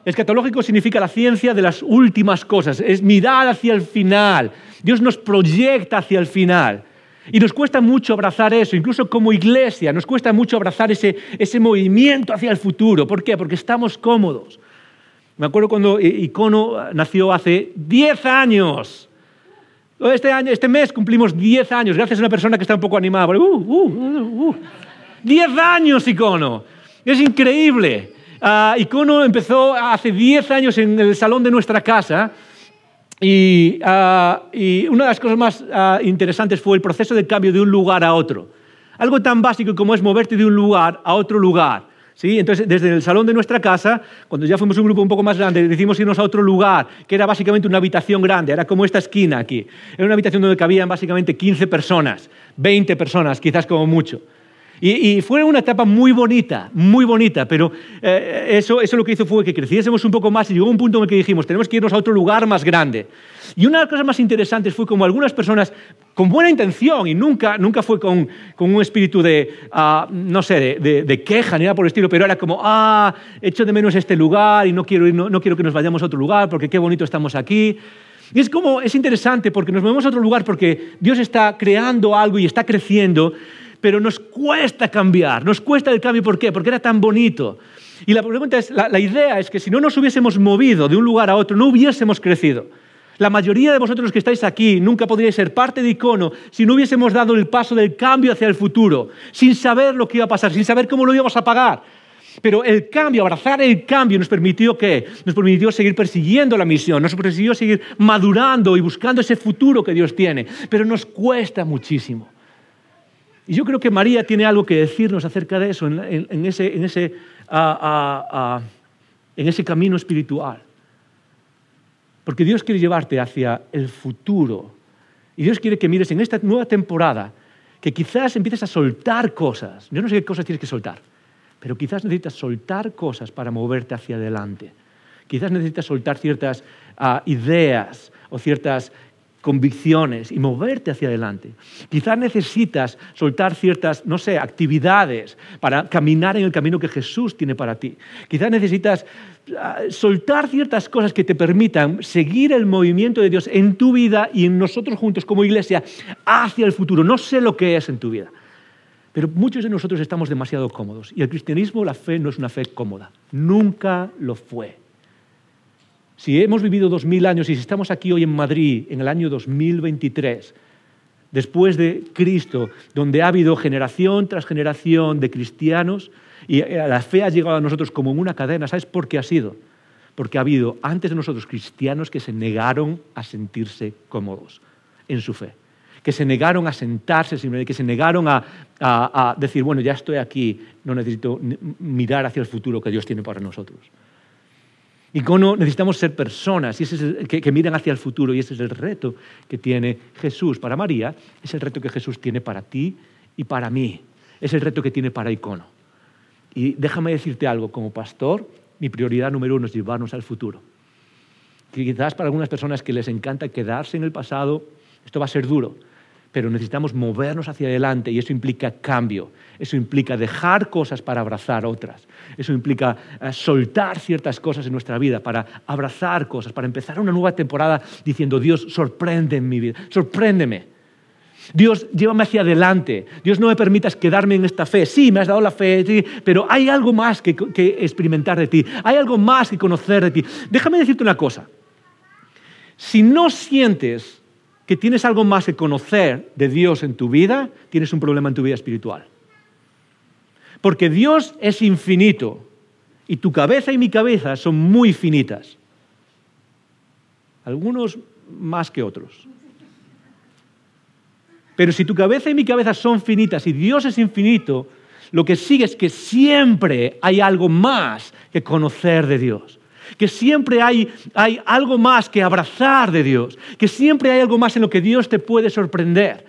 Escatológico significa la ciencia de las últimas cosas, es mirar hacia el final. Dios nos proyecta hacia el final. Y nos cuesta mucho abrazar eso, incluso como iglesia, nos cuesta mucho abrazar ese, ese movimiento hacia el futuro. ¿Por qué? Porque estamos cómodos. Me acuerdo cuando Icono nació hace 10 años. Este, año, este mes cumplimos 10 años, gracias a una persona que está un poco animada. ¡10 uh, uh, uh, años, Icono! Es increíble. Uh, Icono empezó hace 10 años en el salón de nuestra casa. Y, y una de las cosas más interesantes fue el proceso de cambio de un lugar a otro. Algo tan básico como es moverte de un lugar a otro lugar. ¿Sí? Entonces, desde el salón de nuestra casa, cuando ya fuimos un grupo un poco más grande, decidimos irnos a otro lugar, que era básicamente una habitación grande, era como esta esquina aquí. Era una habitación donde cabían básicamente 15 personas, 20 personas, quizás como mucho. Y, fue una etapa muy bonita, muy bonita, pero eh, eso, eso lo que hizo fue que creciésemos un poco más y llegó un punto en el que dijimos, tenemos que irnos a otro lugar más grande. Y una de las cosas más interesantes fue como algunas personas con buena intención y nunca, nunca fue con, con un espíritu de, ah, no sé, de, de, queja ni nada por el estilo, pero era como, ah, echo de menos este lugar y no quiero, ir, no, quiero que nos vayamos a otro lugar porque qué bonito estamos aquí. Y es como, es interesante porque nos movemos a otro lugar porque Dios está creando algo y está creciendo pero nos cuesta cambiar, nos cuesta el cambio, ¿por qué? Porque era tan bonito. Y la pregunta es, la, idea es que si no nos hubiésemos movido de un lugar a otro, no hubiésemos crecido. La mayoría de vosotros que estáis aquí nunca podríais ser parte de Icono si no hubiésemos dado el paso del cambio hacia el futuro, sin saber lo que iba a pasar, sin saber cómo lo íbamos a pagar. Pero el cambio, abrazar el cambio, nos permitió qué? Nos permitió seguir persiguiendo la misión, nos permitió seguir madurando y buscando ese futuro que Dios tiene. Pero nos cuesta muchísimo. Y yo creo que María tiene algo que decirnos acerca de eso, en, en ese, en ese camino espiritual. Porque Dios quiere llevarte hacia el futuro. Y Dios quiere que mires en esta nueva temporada, que quizás empieces a soltar cosas. Yo no sé qué cosas tienes que soltar, pero quizás necesitas soltar cosas para moverte hacia adelante. Quizás necesitas soltar ciertas ah, ideas o ciertas convicciones y moverte hacia adelante. Quizás necesitas soltar ciertas, no sé, actividades para caminar en el camino que Jesús tiene para ti. Quizás necesitas ah, soltar ciertas cosas que te permitan seguir el movimiento de Dios en tu vida y en nosotros juntos como iglesia hacia el futuro. No sé lo que es en tu vida, pero muchos de nosotros estamos demasiado cómodos y el cristianismo, la fe, no es una fe cómoda. Nunca lo fue. Si hemos vivido dos mil años y si estamos aquí hoy en Madrid en el año 2023, después de Cristo, donde ha habido generación tras generación de cristianos y eh, la fe ha llegado a nosotros como en una cadena, ¿sabes por qué ha sido? Porque ha habido antes de nosotros cristianos que se negaron a sentirse cómodos en su fe, que se negaron a sentarse, que se negaron a decir, bueno, ya estoy aquí, no necesito mirar hacia el futuro que Dios tiene para nosotros. Icono, necesitamos ser personas y ese que, miran hacia el futuro y ese es el reto que tiene Jesús para María, es el reto que Jesús tiene para ti y para mí, es el reto que tiene para Icono. Y déjame decirte algo, como pastor, mi prioridad número uno es llevarnos al futuro. quizás para algunas personas que les encanta quedarse en el pasado, esto va a ser duro, pero necesitamos movernos hacia adelante y eso implica cambio, eso implica dejar cosas para abrazar otras, eso implica eh, soltar ciertas cosas en nuestra vida para abrazar cosas, para empezar una nueva temporada diciendo, Dios, sorprende en mi vida, sorpréndeme. Dios, llévame hacia adelante. Dios, no me permitas quedarme en esta fe. Sí, me has dado la fe, pero hay algo más que experimentar de ti. Hay algo más que conocer de ti. Déjame decirte una cosa. Si no sientes que tienes algo más que conocer de Dios en tu vida, tienes un problema en tu vida espiritual. Porque Dios es infinito y tu cabeza y mi cabeza son muy finitas. Algunos más que otros. Pero si tu cabeza y mi cabeza son finitas y Dios es infinito, lo que sigue es que siempre hay algo más que conocer de Dios que siempre hay, algo más que abrazar de Dios, que siempre hay algo más en lo que Dios te puede sorprender.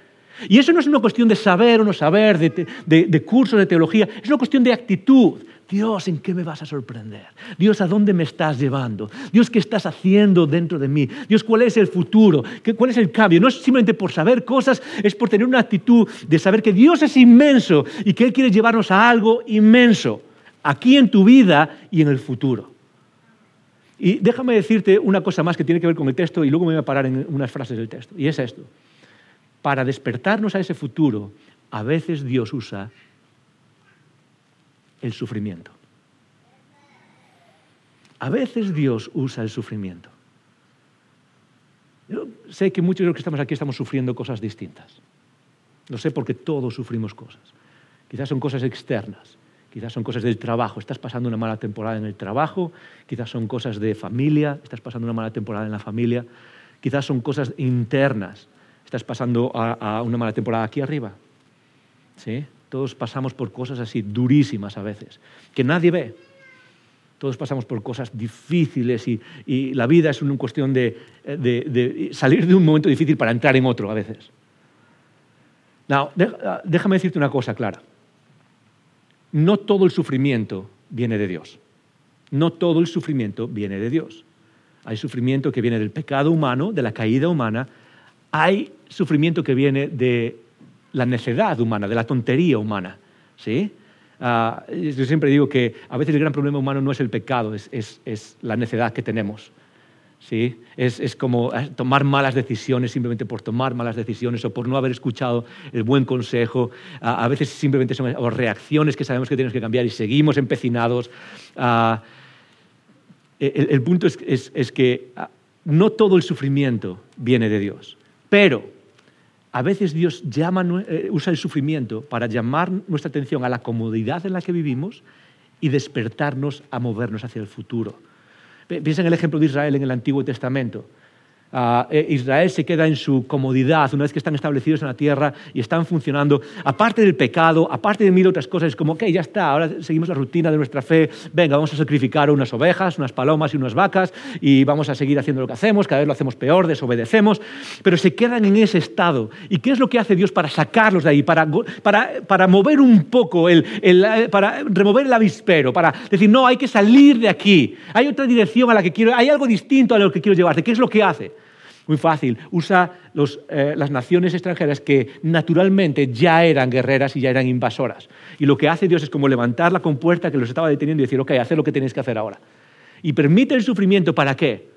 Y eso no es una cuestión de saber o no saber, de, de, cursos de teología, es una cuestión de actitud. Dios, ¿en qué me vas a sorprender? Dios, ¿a dónde me estás llevando? Dios, ¿qué estás haciendo dentro de mí? Dios, ¿cuál es el futuro? ¿Cuál es el cambio? No es simplemente por saber cosas, es por tener una actitud de saber que Dios es inmenso y que Él quiere llevarnos a algo inmenso, aquí en tu vida y en el futuro. Y déjame decirte una cosa más que tiene que ver con el texto y luego me voy a parar en unas frases del texto. Y es esto. Para despertarnos a ese futuro, a veces Dios usa el sufrimiento. A veces Dios usa el sufrimiento. Yo sé que muchos de los que estamos aquí estamos sufriendo cosas distintas. Lo sé porque todos sufrimos cosas. Quizás son cosas externas, quizás son cosas del trabajo, estás pasando una mala temporada en el trabajo, quizás son cosas de familia, estás pasando una mala temporada en la familia, quizás son cosas internas, estás pasando una mala temporada aquí arriba. ¿Sí? Todos pasamos por cosas así durísimas a veces, que nadie ve. Todos pasamos por cosas difíciles y, la vida es una cuestión de, salir de un momento difícil para entrar en otro a veces. No, déjame decirte una cosa clara no todo el sufrimiento viene de Dios. No todo el sufrimiento viene de Dios. Hay sufrimiento que viene del pecado humano, de la caída humana. Hay sufrimiento que viene de la necedad humana, de la tontería humana. ¿sí? Ah, yo siempre digo que a veces el gran problema humano no es el pecado, es la necedad que tenemos. ¿Sí? Es, como eh, tomar malas decisiones simplemente por tomar malas decisiones o por no haber escuchado el buen consejo. A, veces simplemente son reacciones que sabemos que tenemos que cambiar y seguimos empecinados. Ah, el, punto es, que ah, no todo el sufrimiento viene de Dios, pero a veces Dios eh, usa el sufrimiento para llamar nuestra atención a la comodidad en la que vivimos y despertarnos a movernos hacia el futuro. Piensa en el ejemplo de Israel en el Antiguo Testamento. Ah, eh, Israel se queda en su comodidad una vez que están establecidos en la tierra y están funcionando. Aparte del pecado, aparte de mil otras cosas, es como, ok, ya está, ahora seguimos la rutina de nuestra fe, venga, vamos a sacrificar unas ovejas, unas palomas y unas vacas y vamos a seguir haciendo lo que hacemos, cada vez lo hacemos peor, desobedecemos, pero se quedan en ese estado. ¿Y qué es lo que hace Dios para sacarlos de ahí, para, para, mover un poco, el, para remover el avispero, para decir, no, hay que salir de aquí, hay otra dirección a la que quiero, hay algo distinto a lo que quiero llevarte? ¿Qué es lo que hace? Muy fácil. Usa eh, las naciones extranjeras que naturalmente ya eran guerreras y ya eran invasoras. Y lo que hace Dios es como levantar la compuerta que los estaba deteniendo y decir, ok, haz lo que tenéis que hacer ahora. Y permite el sufrimiento, ¿para qué?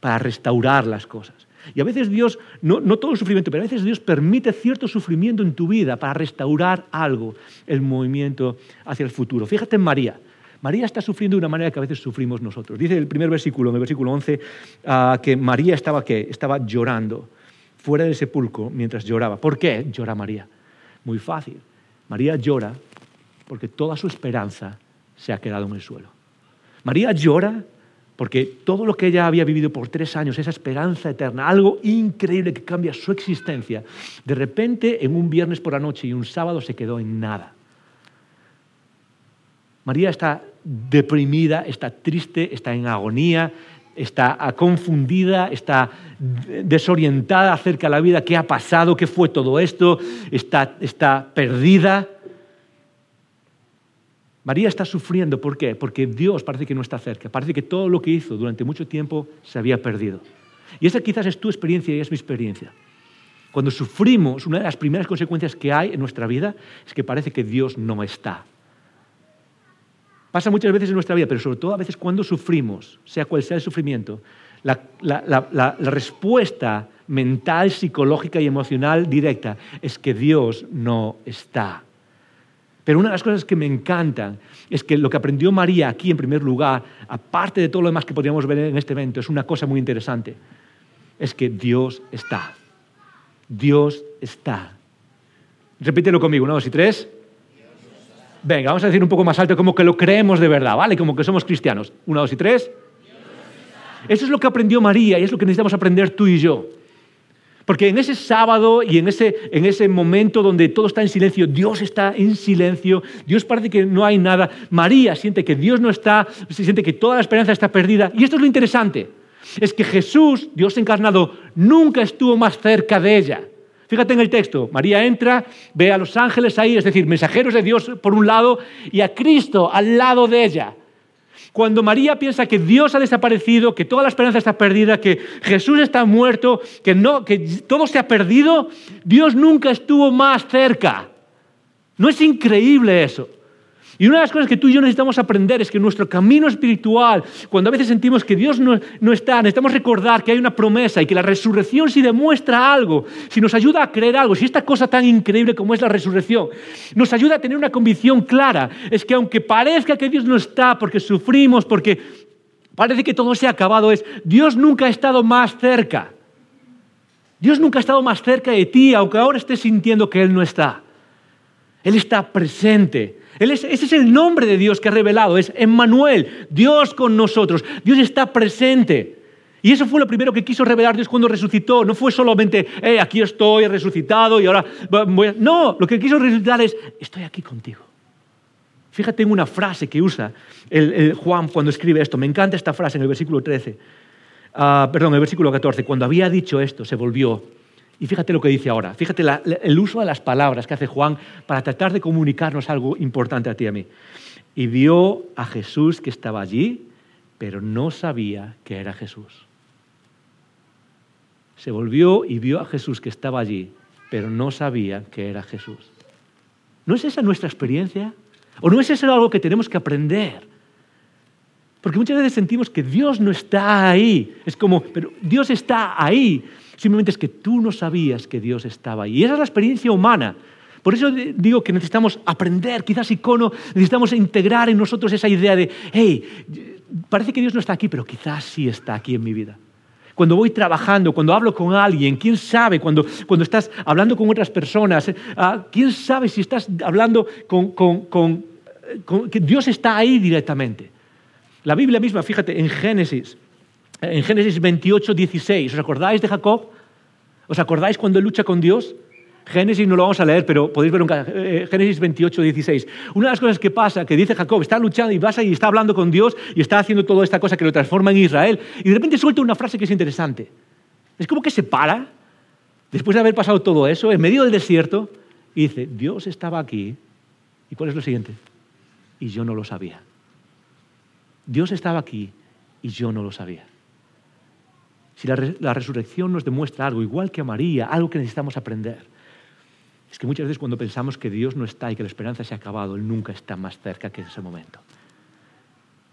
Para restaurar las cosas. Y a veces Dios, no, no todo el sufrimiento, pero a veces Dios permite cierto sufrimiento en tu vida para restaurar algo, el movimiento hacia el futuro. Fíjate en María. María está sufriendo de una manera que a veces sufrimos nosotros. Dice el primer versículo, en el versículo 11, ah, que María estaba, ¿qué? estaba llorando fuera del sepulcro mientras lloraba. ¿Por qué llora María? Muy fácil. María llora porque toda su esperanza se ha quedado en el suelo. María llora porque todo lo que ella había vivido por tres años, esa esperanza eterna, algo increíble que cambia su existencia, de repente en un viernes por la noche y un sábado se quedó en nada. María está deprimida, está triste, está en agonía, está confundida, está desorientada acerca de la vida, qué ha pasado, qué fue todo esto, está, está perdida. María está sufriendo, ¿por qué? Porque Dios parece que no está cerca, parece que todo lo que hizo durante mucho tiempo se había perdido. Y esa quizás es tu experiencia y es mi experiencia. Cuando sufrimos, una de las primeras consecuencias que hay en nuestra vida es que parece que Dios no está. Pasa muchas veces en nuestra vida, pero sobre todo a veces cuando sufrimos, sea cual sea el sufrimiento, la, respuesta mental, psicológica y emocional directa es que Dios no está. Pero una de las cosas que me encantan es que lo que aprendió María aquí en primer lugar, aparte de todo lo demás que podríamos ver en este evento, es una cosa muy interesante. Es que Dios está. Dios está. Repítelo conmigo, una, dos y tres. Venga, vamos a decir un poco más alto, como que lo creemos de verdad, ¿vale? Como que somos cristianos. Una, dos y tres. Eso es lo que aprendió María y es lo que necesitamos aprender tú y yo. Porque en ese sábado y en ese, en ese momento donde todo está en silencio, Dios está en silencio, Dios parece que no hay nada, María siente que Dios no está, siente que toda la esperanza está perdida. Y esto es lo interesante, es que Jesús, Dios encarnado, nunca estuvo más cerca de ella. Fíjate en el texto, María entra, ve a los ángeles ahí, es decir, mensajeros de Dios por un lado y a Cristo al lado de ella. Cuando María piensa que Dios ha desaparecido, que toda la esperanza está perdida, que Jesús está muerto, que, no, que todo se ha perdido, Dios nunca estuvo más cerca. ¿No es increíble eso? Y una de las cosas que tú y yo necesitamos aprender es que nuestro camino espiritual, cuando a veces sentimos que Dios no, está, necesitamos recordar que hay una promesa y que la resurrección si demuestra algo, si nos ayuda a creer algo, si esta cosa tan increíble como es la resurrección, nos ayuda a tener una convicción clara, es que aunque parezca que Dios no está porque sufrimos, porque parece que todo se ha acabado, es Dios nunca ha estado más cerca. Dios nunca ha estado más cerca de ti, aunque ahora estés sintiendo que Él no está. Él está presente ese es el nombre de Dios que ha revelado, es Emmanuel, Dios con nosotros. Dios está presente. Y eso fue lo primero que quiso revelar Dios cuando resucitó. No fue solamente, eh, aquí estoy resucitado y ahora voy a... No, lo que quiso resucitar es, estoy aquí contigo. Fíjate en una frase que usa el, Juan cuando escribe esto. Me encanta esta frase en el versículo 13. Ah, perdón, en el versículo 14. Cuando había dicho esto, se volvió y fíjate lo que dice ahora, fíjate el uso de las palabras que hace Juan para tratar de comunicarnos algo importante a ti y a mí. Y vio a Jesús que estaba allí, pero no sabía que era Jesús. Se volvió y vio a Jesús que estaba allí, pero no sabía que era Jesús. ¿No es esa nuestra experiencia? ¿O no es eso algo que tenemos que aprender? Porque muchas veces sentimos que Dios no está ahí. Es como, pero Dios está ahí. Simplemente es que tú no sabías que Dios estaba ahí. Y esa es la experiencia humana. Por eso digo que necesitamos aprender, quizás icono, necesitamos integrar en nosotros esa idea de, hey, parece que Dios no está aquí, pero quizás sí está aquí en mi vida. Cuando voy trabajando, cuando hablo con alguien, quién sabe, cuando, cuando estás hablando con otras personas, ah, quién sabe si estás hablando con, con que Dios está ahí directamente. La Biblia misma, fíjate, en Génesis En Génesis 28, 16, ¿os acordáis de Jacob? ¿Os acordáis cuando lucha con Dios? Génesis no lo vamos a leer, pero podéis ver un eh, Génesis 28, 16. Una de las cosas que pasa, que dice Jacob, está luchando y pasa y está hablando con Dios y está haciendo toda esta cosa que lo transforma en Israel. Y de repente suelta una frase que es interesante. Es como que se para, después de haber pasado todo eso, en medio del desierto, y dice, Dios estaba aquí. ¿Y cuál es lo siguiente? Y yo no lo sabía. Dios estaba aquí y yo no lo sabía. Si la, resurrección nos demuestra algo, igual que a María, algo que necesitamos aprender, es que muchas veces cuando pensamos que Dios no está y que la esperanza se ha acabado, Él nunca está más cerca que en ese momento.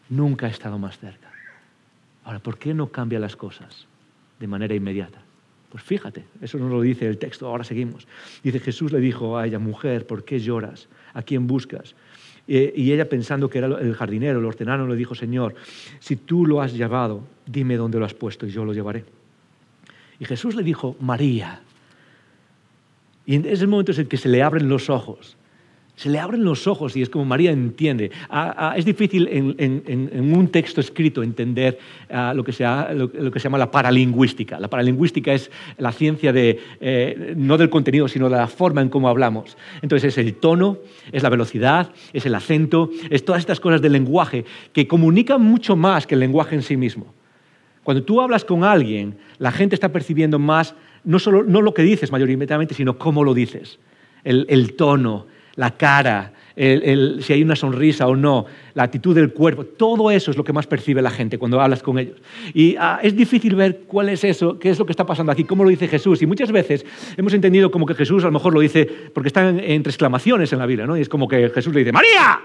Nunca ha estado más cerca. Ahora, ¿por qué no cambia las cosas de manera inmediata? Pues fíjate, eso no lo dice el texto, ahora seguimos. Dice, Jesús le dijo a ella, mujer, ¿por qué lloras? ¿A quién buscas? Eh, y ella pensando que era el jardinero, el hortelano, le dijo, Señor, si tú lo has llevado, dime dónde lo has puesto y yo lo llevaré. Y Jesús le dijo, María. Y en ese momento es el que se le abren los ojos. Se le abren los ojos y es como María entiende. Es difícil en, un texto escrito entender lo, que se, lo, que se llama la paralingüística. La paralingüística es la ciencia de, eh, no del contenido, sino de la forma en cómo hablamos. Entonces es el tono, es la velocidad, es el acento, es todas estas cosas del lenguaje que comunican mucho más que el lenguaje en sí mismo. Cuando tú hablas con alguien, la gente está percibiendo más no solo no lo que dices mayoritariamente, sino cómo lo dices. El, tono, la cara, si hay una sonrisa o no, la actitud del cuerpo, todo eso es lo que más percibe la gente cuando hablas con ellos. Y ah, es difícil ver cuál es eso, qué es lo que está pasando aquí, cómo lo dice Jesús. Y muchas veces hemos entendido como que Jesús a lo mejor lo dice porque están entre exclamaciones en la Biblia, ¿no? Y es como que Jesús le dice, María.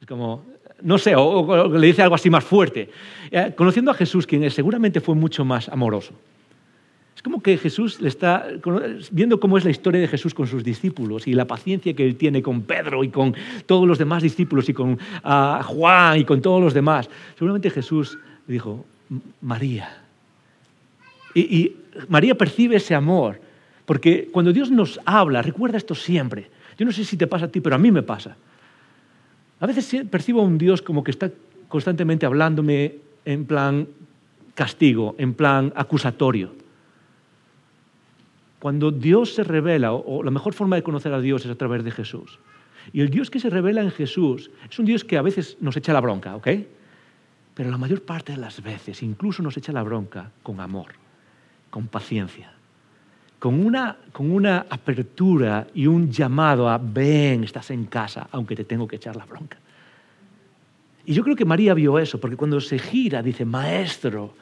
Es como, no sé, o, le dice algo así más fuerte. Eh, conociendo a Jesús, quien seguramente fue mucho más amoroso como que Jesús le está viendo cómo es la historia de Jesús con sus discípulos y la paciencia que él tiene con Pedro y con todos los demás discípulos y con ah, Juan y con todos los demás. Seguramente Jesús dijo, María. Y, María percibe ese amor, porque cuando Dios nos habla, recuerda esto siempre. Yo no sé si te pasa a ti, pero a mí me pasa. A veces percibo a un Dios como que está constantemente hablándome en plan castigo, en plan acusatorio. Cuando Dios se revela, o, la mejor forma de conocer a Dios es a través de Jesús. Y el Dios que se revela en Jesús es un Dios que a veces nos echa la bronca, ¿ok? Pero la mayor parte de las veces incluso nos echa la bronca con amor, con paciencia, con una, con una apertura y un llamado a ven, estás en casa, aunque te tengo que echar la bronca. Y yo creo que María vio eso, porque cuando se gira dice, maestro,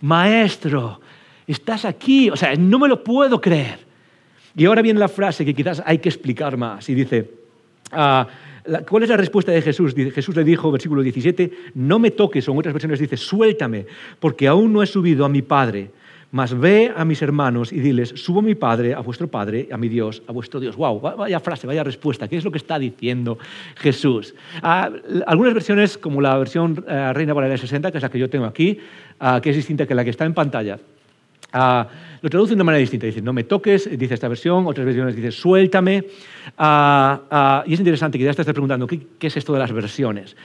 maestro, estás aquí, o sea, no me lo puedo creer. Y ahora viene la frase que quizás hay que explicar más y dice, ah, ¿cuál es la respuesta de Jesús? Jesús le dijo, versículo 17, no me toques, o en otras versiones dice, suéltame, porque aún no he subido a mi Padre. Mas ve a mis hermanos y diles, subo a mi Padre, a vuestro Padre, a mi Dios, a vuestro Dios. ¡Wow! Vaya frase, vaya respuesta. ¿Qué es lo que está diciendo Jesús? Ah, algunas versiones, como la versión eh, Reina Valera 60, que es la que yo tengo aquí, ah, que es distinta que la que está en pantalla, Ah, lo traduce de manera distinta. Dice, no me toques, dice esta versión. Otras versiones dice, suéltame. Ah, ah, y es interesante que ya estás preguntando, ¿qué, ¿qué, es esto de las versiones?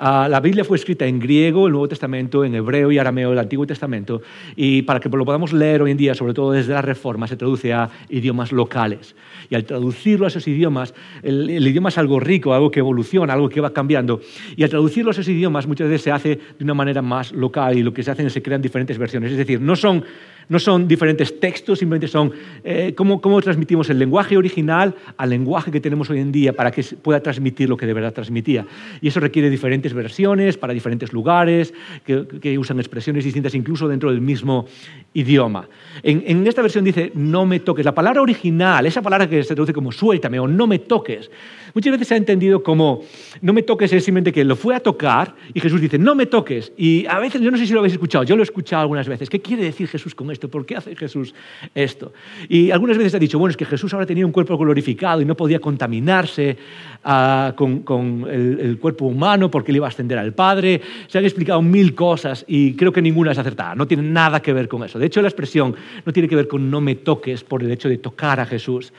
la Biblia fue escrita en griego, el Nuevo Testamento, en hebreo y arameo, el Antiguo Testamento. Y para que lo podamos leer hoy en día, sobre todo desde la Reforma, se traduce a idiomas locales. Y al traducirlo a esos idiomas, el, el idioma es algo rico, algo que evoluciona, algo que va cambiando. Y al traducirlo a esos idiomas, muchas veces se hace de una manera más local y lo que se hace es que se crean diferentes versiones. Es decir, no son no son diferentes textos, simplemente son eh, cómo, transmitimos el lenguaje original al lenguaje que tenemos hoy en día para que pueda transmitir lo que de verdad transmitía. Y eso requiere diferentes versiones para diferentes lugares, que, usan expresiones distintas incluso dentro del mismo idioma. En, en, esta versión dice, no me toques. La palabra original, esa palabra que se traduce como suéltame o no me toques, muchas veces se ha entendido como no me toques es simplemente que lo fue a tocar y Jesús dice, no me toques. Y a veces, yo no sé si lo habéis escuchado, yo lo he escuchado algunas veces. ¿Qué quiere decir Jesús con esto? ¿Por qué hace Jesús esto? Y algunas veces ha dicho, bueno, es que Jesús ahora tenía un cuerpo glorificado y no podía contaminarse ah, con, el, cuerpo humano porque le iba a ascender al Padre. Se han explicado mil cosas y creo que ninguna es acertada. No tiene nada que ver con eso. De hecho, la expresión no tiene que ver con no me toques por el hecho de tocar a Jesús.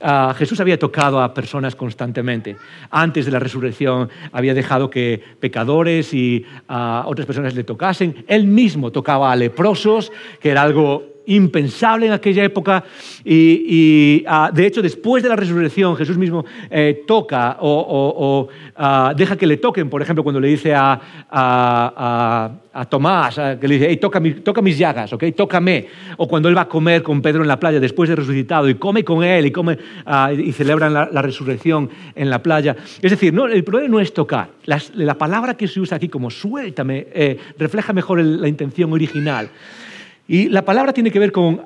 Ah, Jesús había tocado a personas constantemente. Antes de la resurrección había dejado que pecadores y otras personas le tocasen. Él mismo tocaba a leprosos, que era algo impensable en aquella época y, ah, de hecho después de la resurrección Jesús mismo eh, toca o, ah, deja que le toquen, por ejemplo cuando le dice a, Tomás, que le dice, toca, mis llagas, ¿ok? tócame, o cuando él va a comer con Pedro en la playa después de resucitado y come con él y, come, ah, y celebran la, resurrección en la playa. Es decir, no, el problema no es tocar, la palabra que se usa aquí como suéltame eh, refleja mejor la intención original. Y la palabra tiene que ver con,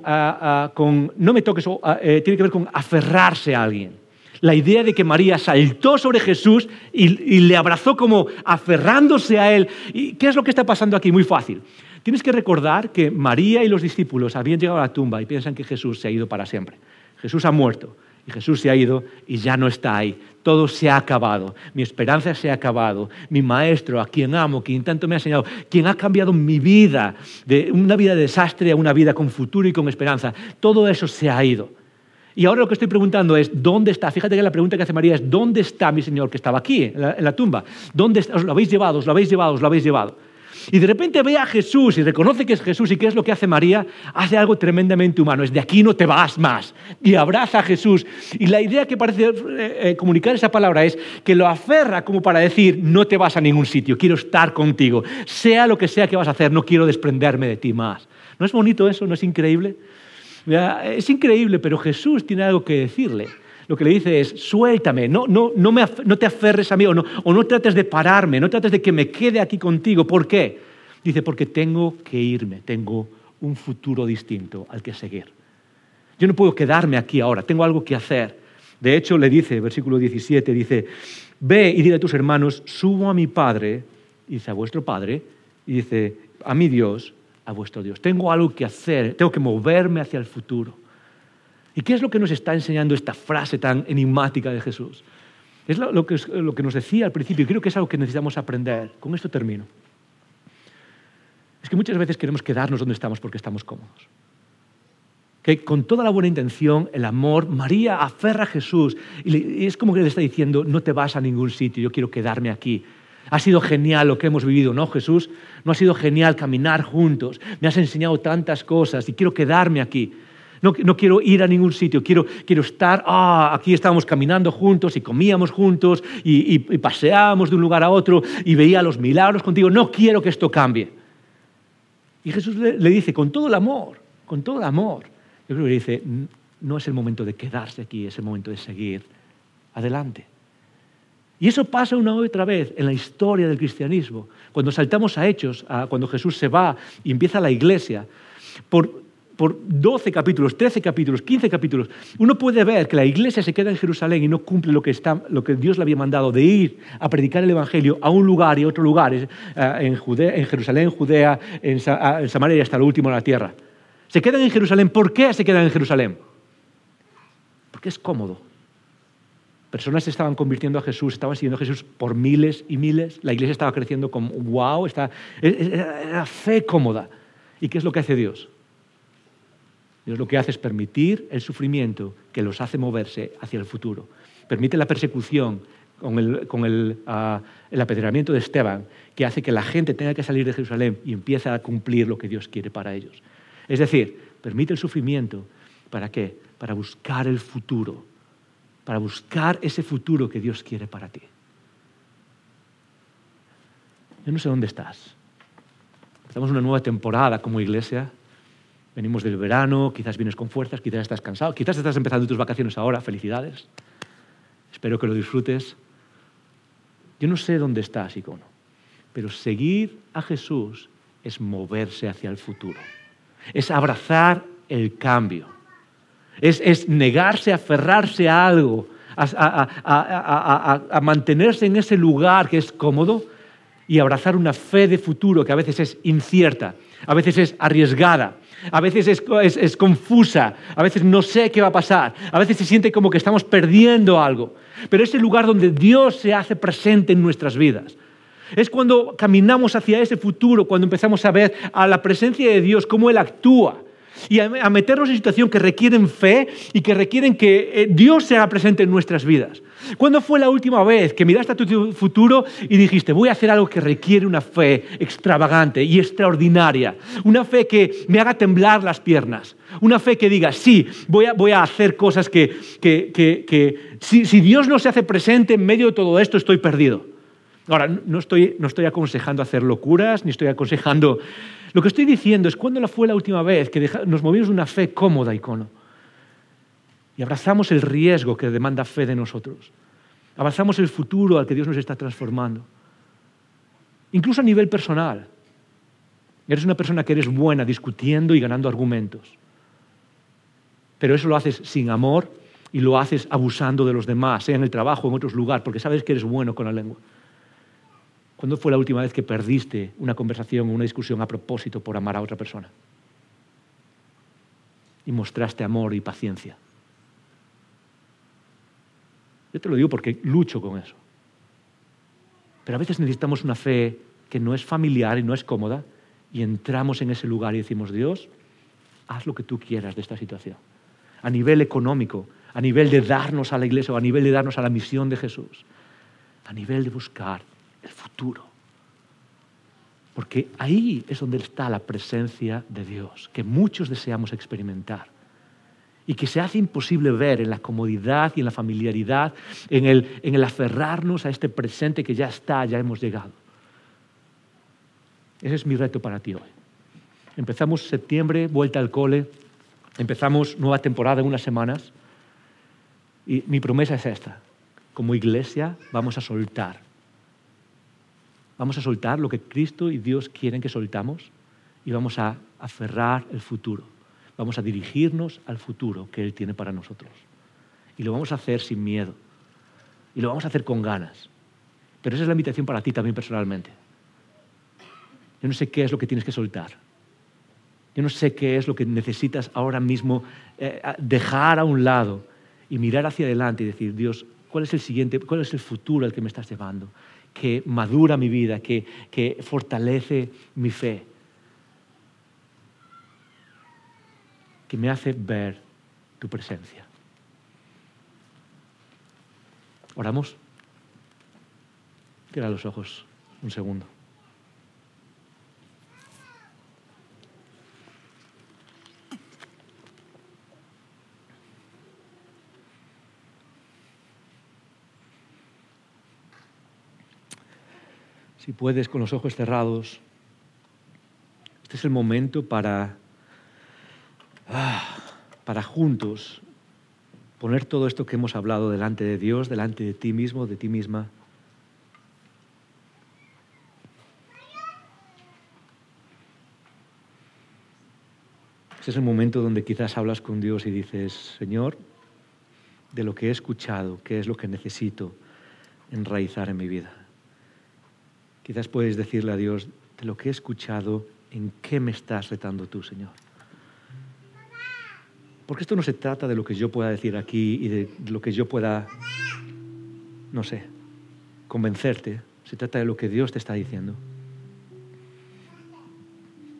no me toques, eh, tiene que ver con aferrarse a alguien. La idea de que María saltó sobre Jesús y, le abrazó como aferrándose a él. ¿Y qué es lo que está pasando aquí? Muy fácil. Tienes que recordar que María y los discípulos habían llegado a la tumba y piensan que Jesús se ha ido para siempre. Jesús ha muerto y Jesús se ha ido y ya no está ahí. Todo se ha acabado. Mi esperanza se ha acabado. Mi maestro, a quien amo, quien tanto me ha enseñado, quien ha cambiado mi vida de una vida de desastre a una vida con futuro y con esperanza. Todo eso se ha ido. Y ahora lo que estoy preguntando es, ¿dónde está? Fíjate que la pregunta que hace María es, ¿dónde está mi Señor que estaba aquí, en la, tumba? ¿Dónde está? ¿Os lo habéis llevado? ¿Os lo habéis llevado? ¿Os lo habéis llevado? Y de repente ve a Jesús y reconoce que es Jesús y qué es lo que hace María, hace algo tremendamente humano, es de aquí no te vas más. Y abraza a Jesús. Y la idea que parece eh, eh, comunicar esa palabra es que lo aferra como para decir, no te vas a ningún sitio, quiero estar contigo. Sea lo que sea que vas a hacer, no quiero desprenderme de ti más. ¿No es bonito eso? ¿No es increíble? Es increíble, pero Jesús tiene algo que decirle lo que le dice es, suéltame, no, no, no, me, no te aferres a mí o no, o no trates de pararme, no trates de que me quede aquí contigo. ¿Por qué? Dice, porque tengo que irme, tengo un futuro distinto al que seguir. Yo no puedo quedarme aquí ahora, tengo algo que hacer. De hecho, le dice, versículo 17, dice, ve y dile a tus hermanos, subo a mi Padre, dice a vuestro Padre, y dice, a mi Dios, a vuestro Dios. Tengo algo que hacer, tengo que moverme hacia el futuro. ¿Y qué es lo que nos está enseñando esta frase tan enigmática de Jesús? Es lo, que, lo que nos decía al principio y creo que es algo que necesitamos aprender. Con esto termino. Es que muchas veces queremos quedarnos donde estamos porque estamos cómodos. Que con toda la buena intención, el amor, María aferra a Jesús y es como que le está diciendo, no te vas a ningún sitio, yo quiero quedarme aquí. Ha sido genial lo que hemos vivido, ¿no, Jesús? No ha sido genial caminar juntos. Me has enseñado tantas cosas y quiero quedarme aquí. No, quiero ir a ningún sitio, quiero, estar, ah, aquí estábamos caminando juntos y comíamos juntos y, paseábamos de un lugar a otro y veía los milagros contigo, no quiero que esto cambie. Y Jesús le, dice, con todo el amor, con todo el amor, yo creo que le dice, no es el momento de quedarse aquí, es el momento de seguir adelante. Y eso pasa una y otra vez en la historia del cristianismo. Cuando saltamos a hechos, cuando Jesús se va y empieza la iglesia, por, por 12 capítulos, 13 capítulos, 15 capítulos, uno puede ver que la iglesia se queda en Jerusalén y no cumple lo que, Dios le había mandado de ir a predicar el Evangelio a un lugar y a otro lugar, eh, en, en Jerusalén, Judea, en, en Samaria y hasta lo último en la tierra. Se quedan en Jerusalén. ¿Por qué se quedan en Jerusalén? Porque es cómodo. Personas se estaban convirtiendo a Jesús, estaban siguiendo a Jesús por miles y miles. La iglesia estaba creciendo como, wow, está, era fe cómoda. ¿Y qué es lo que hace Dios? Dios lo que hace es permitir el sufrimiento que los hace moverse hacia el futuro. Permite la persecución con, el, ah, el, apedreamiento de Esteban, que hace que la gente tenga que salir de Jerusalén y empiece a cumplir lo que Dios quiere para ellos. Es decir, permite el sufrimiento. ¿Para qué? Para buscar el futuro. Para buscar ese futuro que Dios quiere para ti. Yo no sé dónde estás. Estamos en una nueva temporada como iglesia Venimos del verano, quizás vienes con fuerzas, quizás estás cansado, quizás estás empezando tus vacaciones ahora, felicidades. Espero que lo disfrutes. Yo no sé dónde estás, icono, pero seguir a Jesús es moverse hacia el futuro, es abrazar el cambio, es, negarse a aferrarse a algo, a mantenerse en ese lugar que es cómodo y abrazar una fe de futuro que a veces es incierta a veces es arriesgada, a veces es, confusa, a veces no sé qué va a pasar, a veces se siente como que estamos perdiendo algo. Pero es el lugar donde Dios se hace presente en nuestras vidas. Es cuando caminamos hacia ese futuro, cuando empezamos a ver a la presencia de Dios, cómo Él actúa. Y a, meternos en situaciones que requieren fe y que requieren que eh, Dios se haga presente en nuestras vidas. ¿Cuándo fue la última vez que miraste a tu futuro y dijiste, voy a hacer algo que requiere una fe extravagante y extraordinaria? Una fe que me haga temblar las piernas. Una fe que diga, sí, voy a, hacer cosas que, si, si Dios no se hace presente en medio de todo esto, estoy perdido. Ahora, no estoy, no estoy aconsejando hacer locuras, ni estoy aconsejando... Lo que estoy diciendo es cuándo fue la última vez que nos movimos una fe cómoda, icono. Y abrazamos el riesgo que demanda fe de nosotros. Abrazamos el futuro al que Dios nos está transformando. Incluso a nivel personal. Eres una persona que eres buena discutiendo y ganando argumentos. Pero eso lo haces sin amor y lo haces abusando de los demás, sea en el trabajo o en otros lugares, porque sabes que eres bueno con la lengua. ¿Cuándo fue la última vez que perdiste una conversación o una discusión a propósito por amar a otra persona? Y mostraste amor y paciencia. Yo te lo digo porque lucho con eso. Pero a veces necesitamos una fe que no es familiar y no es cómoda y entramos en ese lugar y decimos, Dios, haz lo que tú quieras de esta situación. A nivel económico, a nivel de darnos a la iglesia o a nivel de darnos a la misión de Jesús, a nivel de buscar el futuro. Porque ahí es donde está la presencia de Dios, que muchos deseamos experimentar y que se hace imposible ver en la comodidad y en la familiaridad, en el, en el aferrarnos a este presente que ya está, ya hemos llegado. Ese es mi reto para ti hoy. Empezamos septiembre, vuelta al cole, empezamos nueva temporada en unas semanas y mi promesa es esta. Como iglesia vamos a soltar Vamos a soltar lo que Cristo y Dios quieren que soltamos y vamos a aferrar el futuro. Vamos a dirigirnos al futuro que Él tiene para nosotros. Y lo vamos a hacer sin miedo. Y lo vamos a hacer con ganas. Pero esa es la invitación para ti también personalmente. Yo no sé qué es lo que tienes que soltar. Yo no sé qué es lo que necesitas ahora mismo eh, dejar a un lado y mirar hacia adelante y decir, Dios, ¿cuál es el siguiente, cuál es el futuro al que me estás llevando? que madura mi vida, que, que fortalece mi fe, que me hace ver tu presencia. ¿Oramos? Cierra los ojos un segundo. si puedes, con los ojos cerrados. Este es el momento para, ah, para juntos poner todo esto que hemos hablado delante de Dios, delante de ti mismo, de ti misma. Este es el momento donde quizás hablas con Dios y dices, Señor, de lo que he escuchado, ¿qué es lo que necesito enraizar en mi vida? Quizás puedes decirle a Dios, de lo que he escuchado, ¿en qué me estás retando tú, Señor? Porque esto no se trata de lo que yo pueda decir aquí y de lo que yo pueda, no sé, convencerte. Se trata de lo que Dios te está diciendo.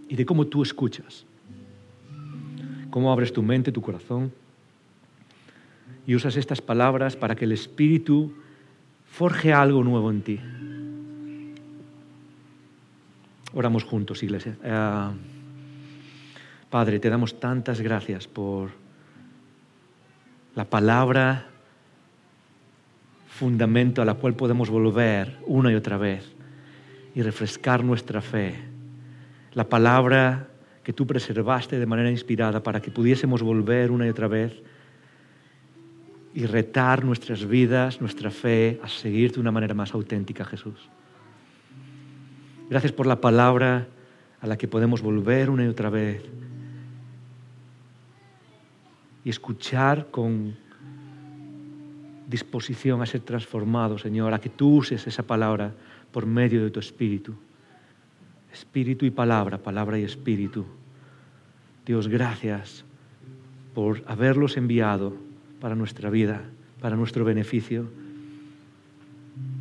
Y de cómo tú escuchas. Cómo abres tu mente, tu corazón. Y usas estas palabras para que el Espíritu forje algo nuevo en ti. Oramos juntos, iglesia. Eh, Padre, te damos tantas gracias por la palabra, fundamento a la cual podemos volver una y otra vez y refrescar nuestra fe. La palabra que tú preservaste de manera inspirada para que pudiésemos volver una y otra vez y retar nuestras vidas, nuestra fe, a seguirte de una manera más auténtica, Jesús. Gracias por la palabra a la que podemos volver una y otra vez y escuchar con disposición a ser transformado, Señor, a que tú uses esa palabra por medio de tu Espíritu. Espíritu y palabra, palabra y espíritu. Dios, gracias por haberlos enviado para nuestra vida, para nuestro beneficio,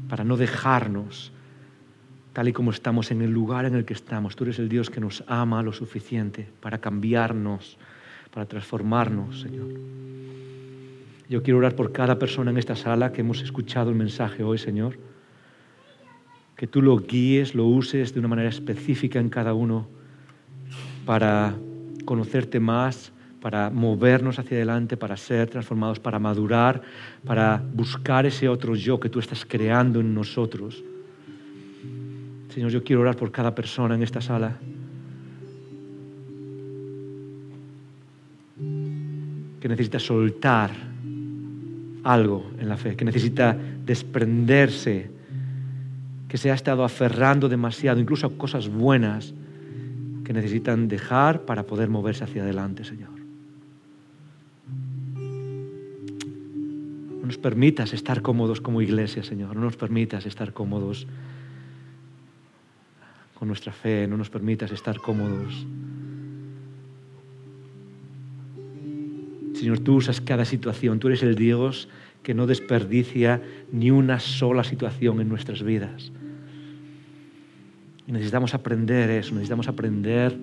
para no dejarnos tal y como estamos en el lugar en el que estamos. Tú eres el Dios que nos ama lo suficiente para cambiarnos, para transformarnos, Señor. Yo quiero orar por cada persona en esta sala que hemos escuchado el mensaje hoy, Señor. Que tú lo guíes, lo uses de una manera específica en cada uno para conocerte más, para movernos hacia adelante, para ser transformados, para madurar, para buscar ese otro yo que tú estás creando en nosotros. Señor, yo quiero orar por cada persona en esta sala. Que necesita soltar algo en la fe, que necesita desprenderse, que se ha estado aferrando demasiado, incluso a cosas buenas que necesitan dejar para poder moverse hacia adelante, Señor. No nos permitas estar cómodos como iglesia, Señor. No nos permitas estar cómodos con nuestra fe, no nos permitas estar cómodos. Señor, tú usas cada situación, tú eres el Dios que no desperdicia ni una sola situación en nuestras vidas. Y necesitamos aprender eso, necesitamos aprender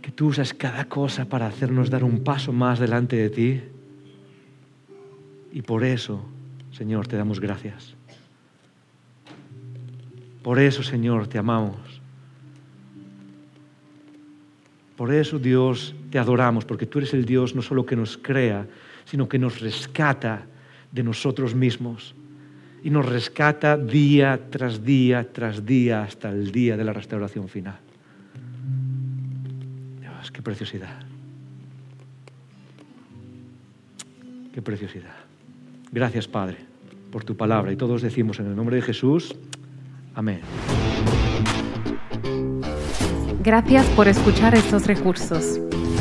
que tú usas cada cosa para hacernos dar un paso más delante de ti. Y por eso, Señor, te damos gracias. Por eso, Señor, te amamos. Por eso, Dios, te adoramos, porque tú eres el Dios no solo que nos crea, sino que nos rescata de nosotros mismos y nos rescata día tras día tras día hasta el día de la restauración final. Dios, qué preciosidad. Qué preciosidad. Gracias, Padre, por tu palabra. Y todos decimos en el nombre de Jesús. Amén. Gracias por escuchar estos recursos.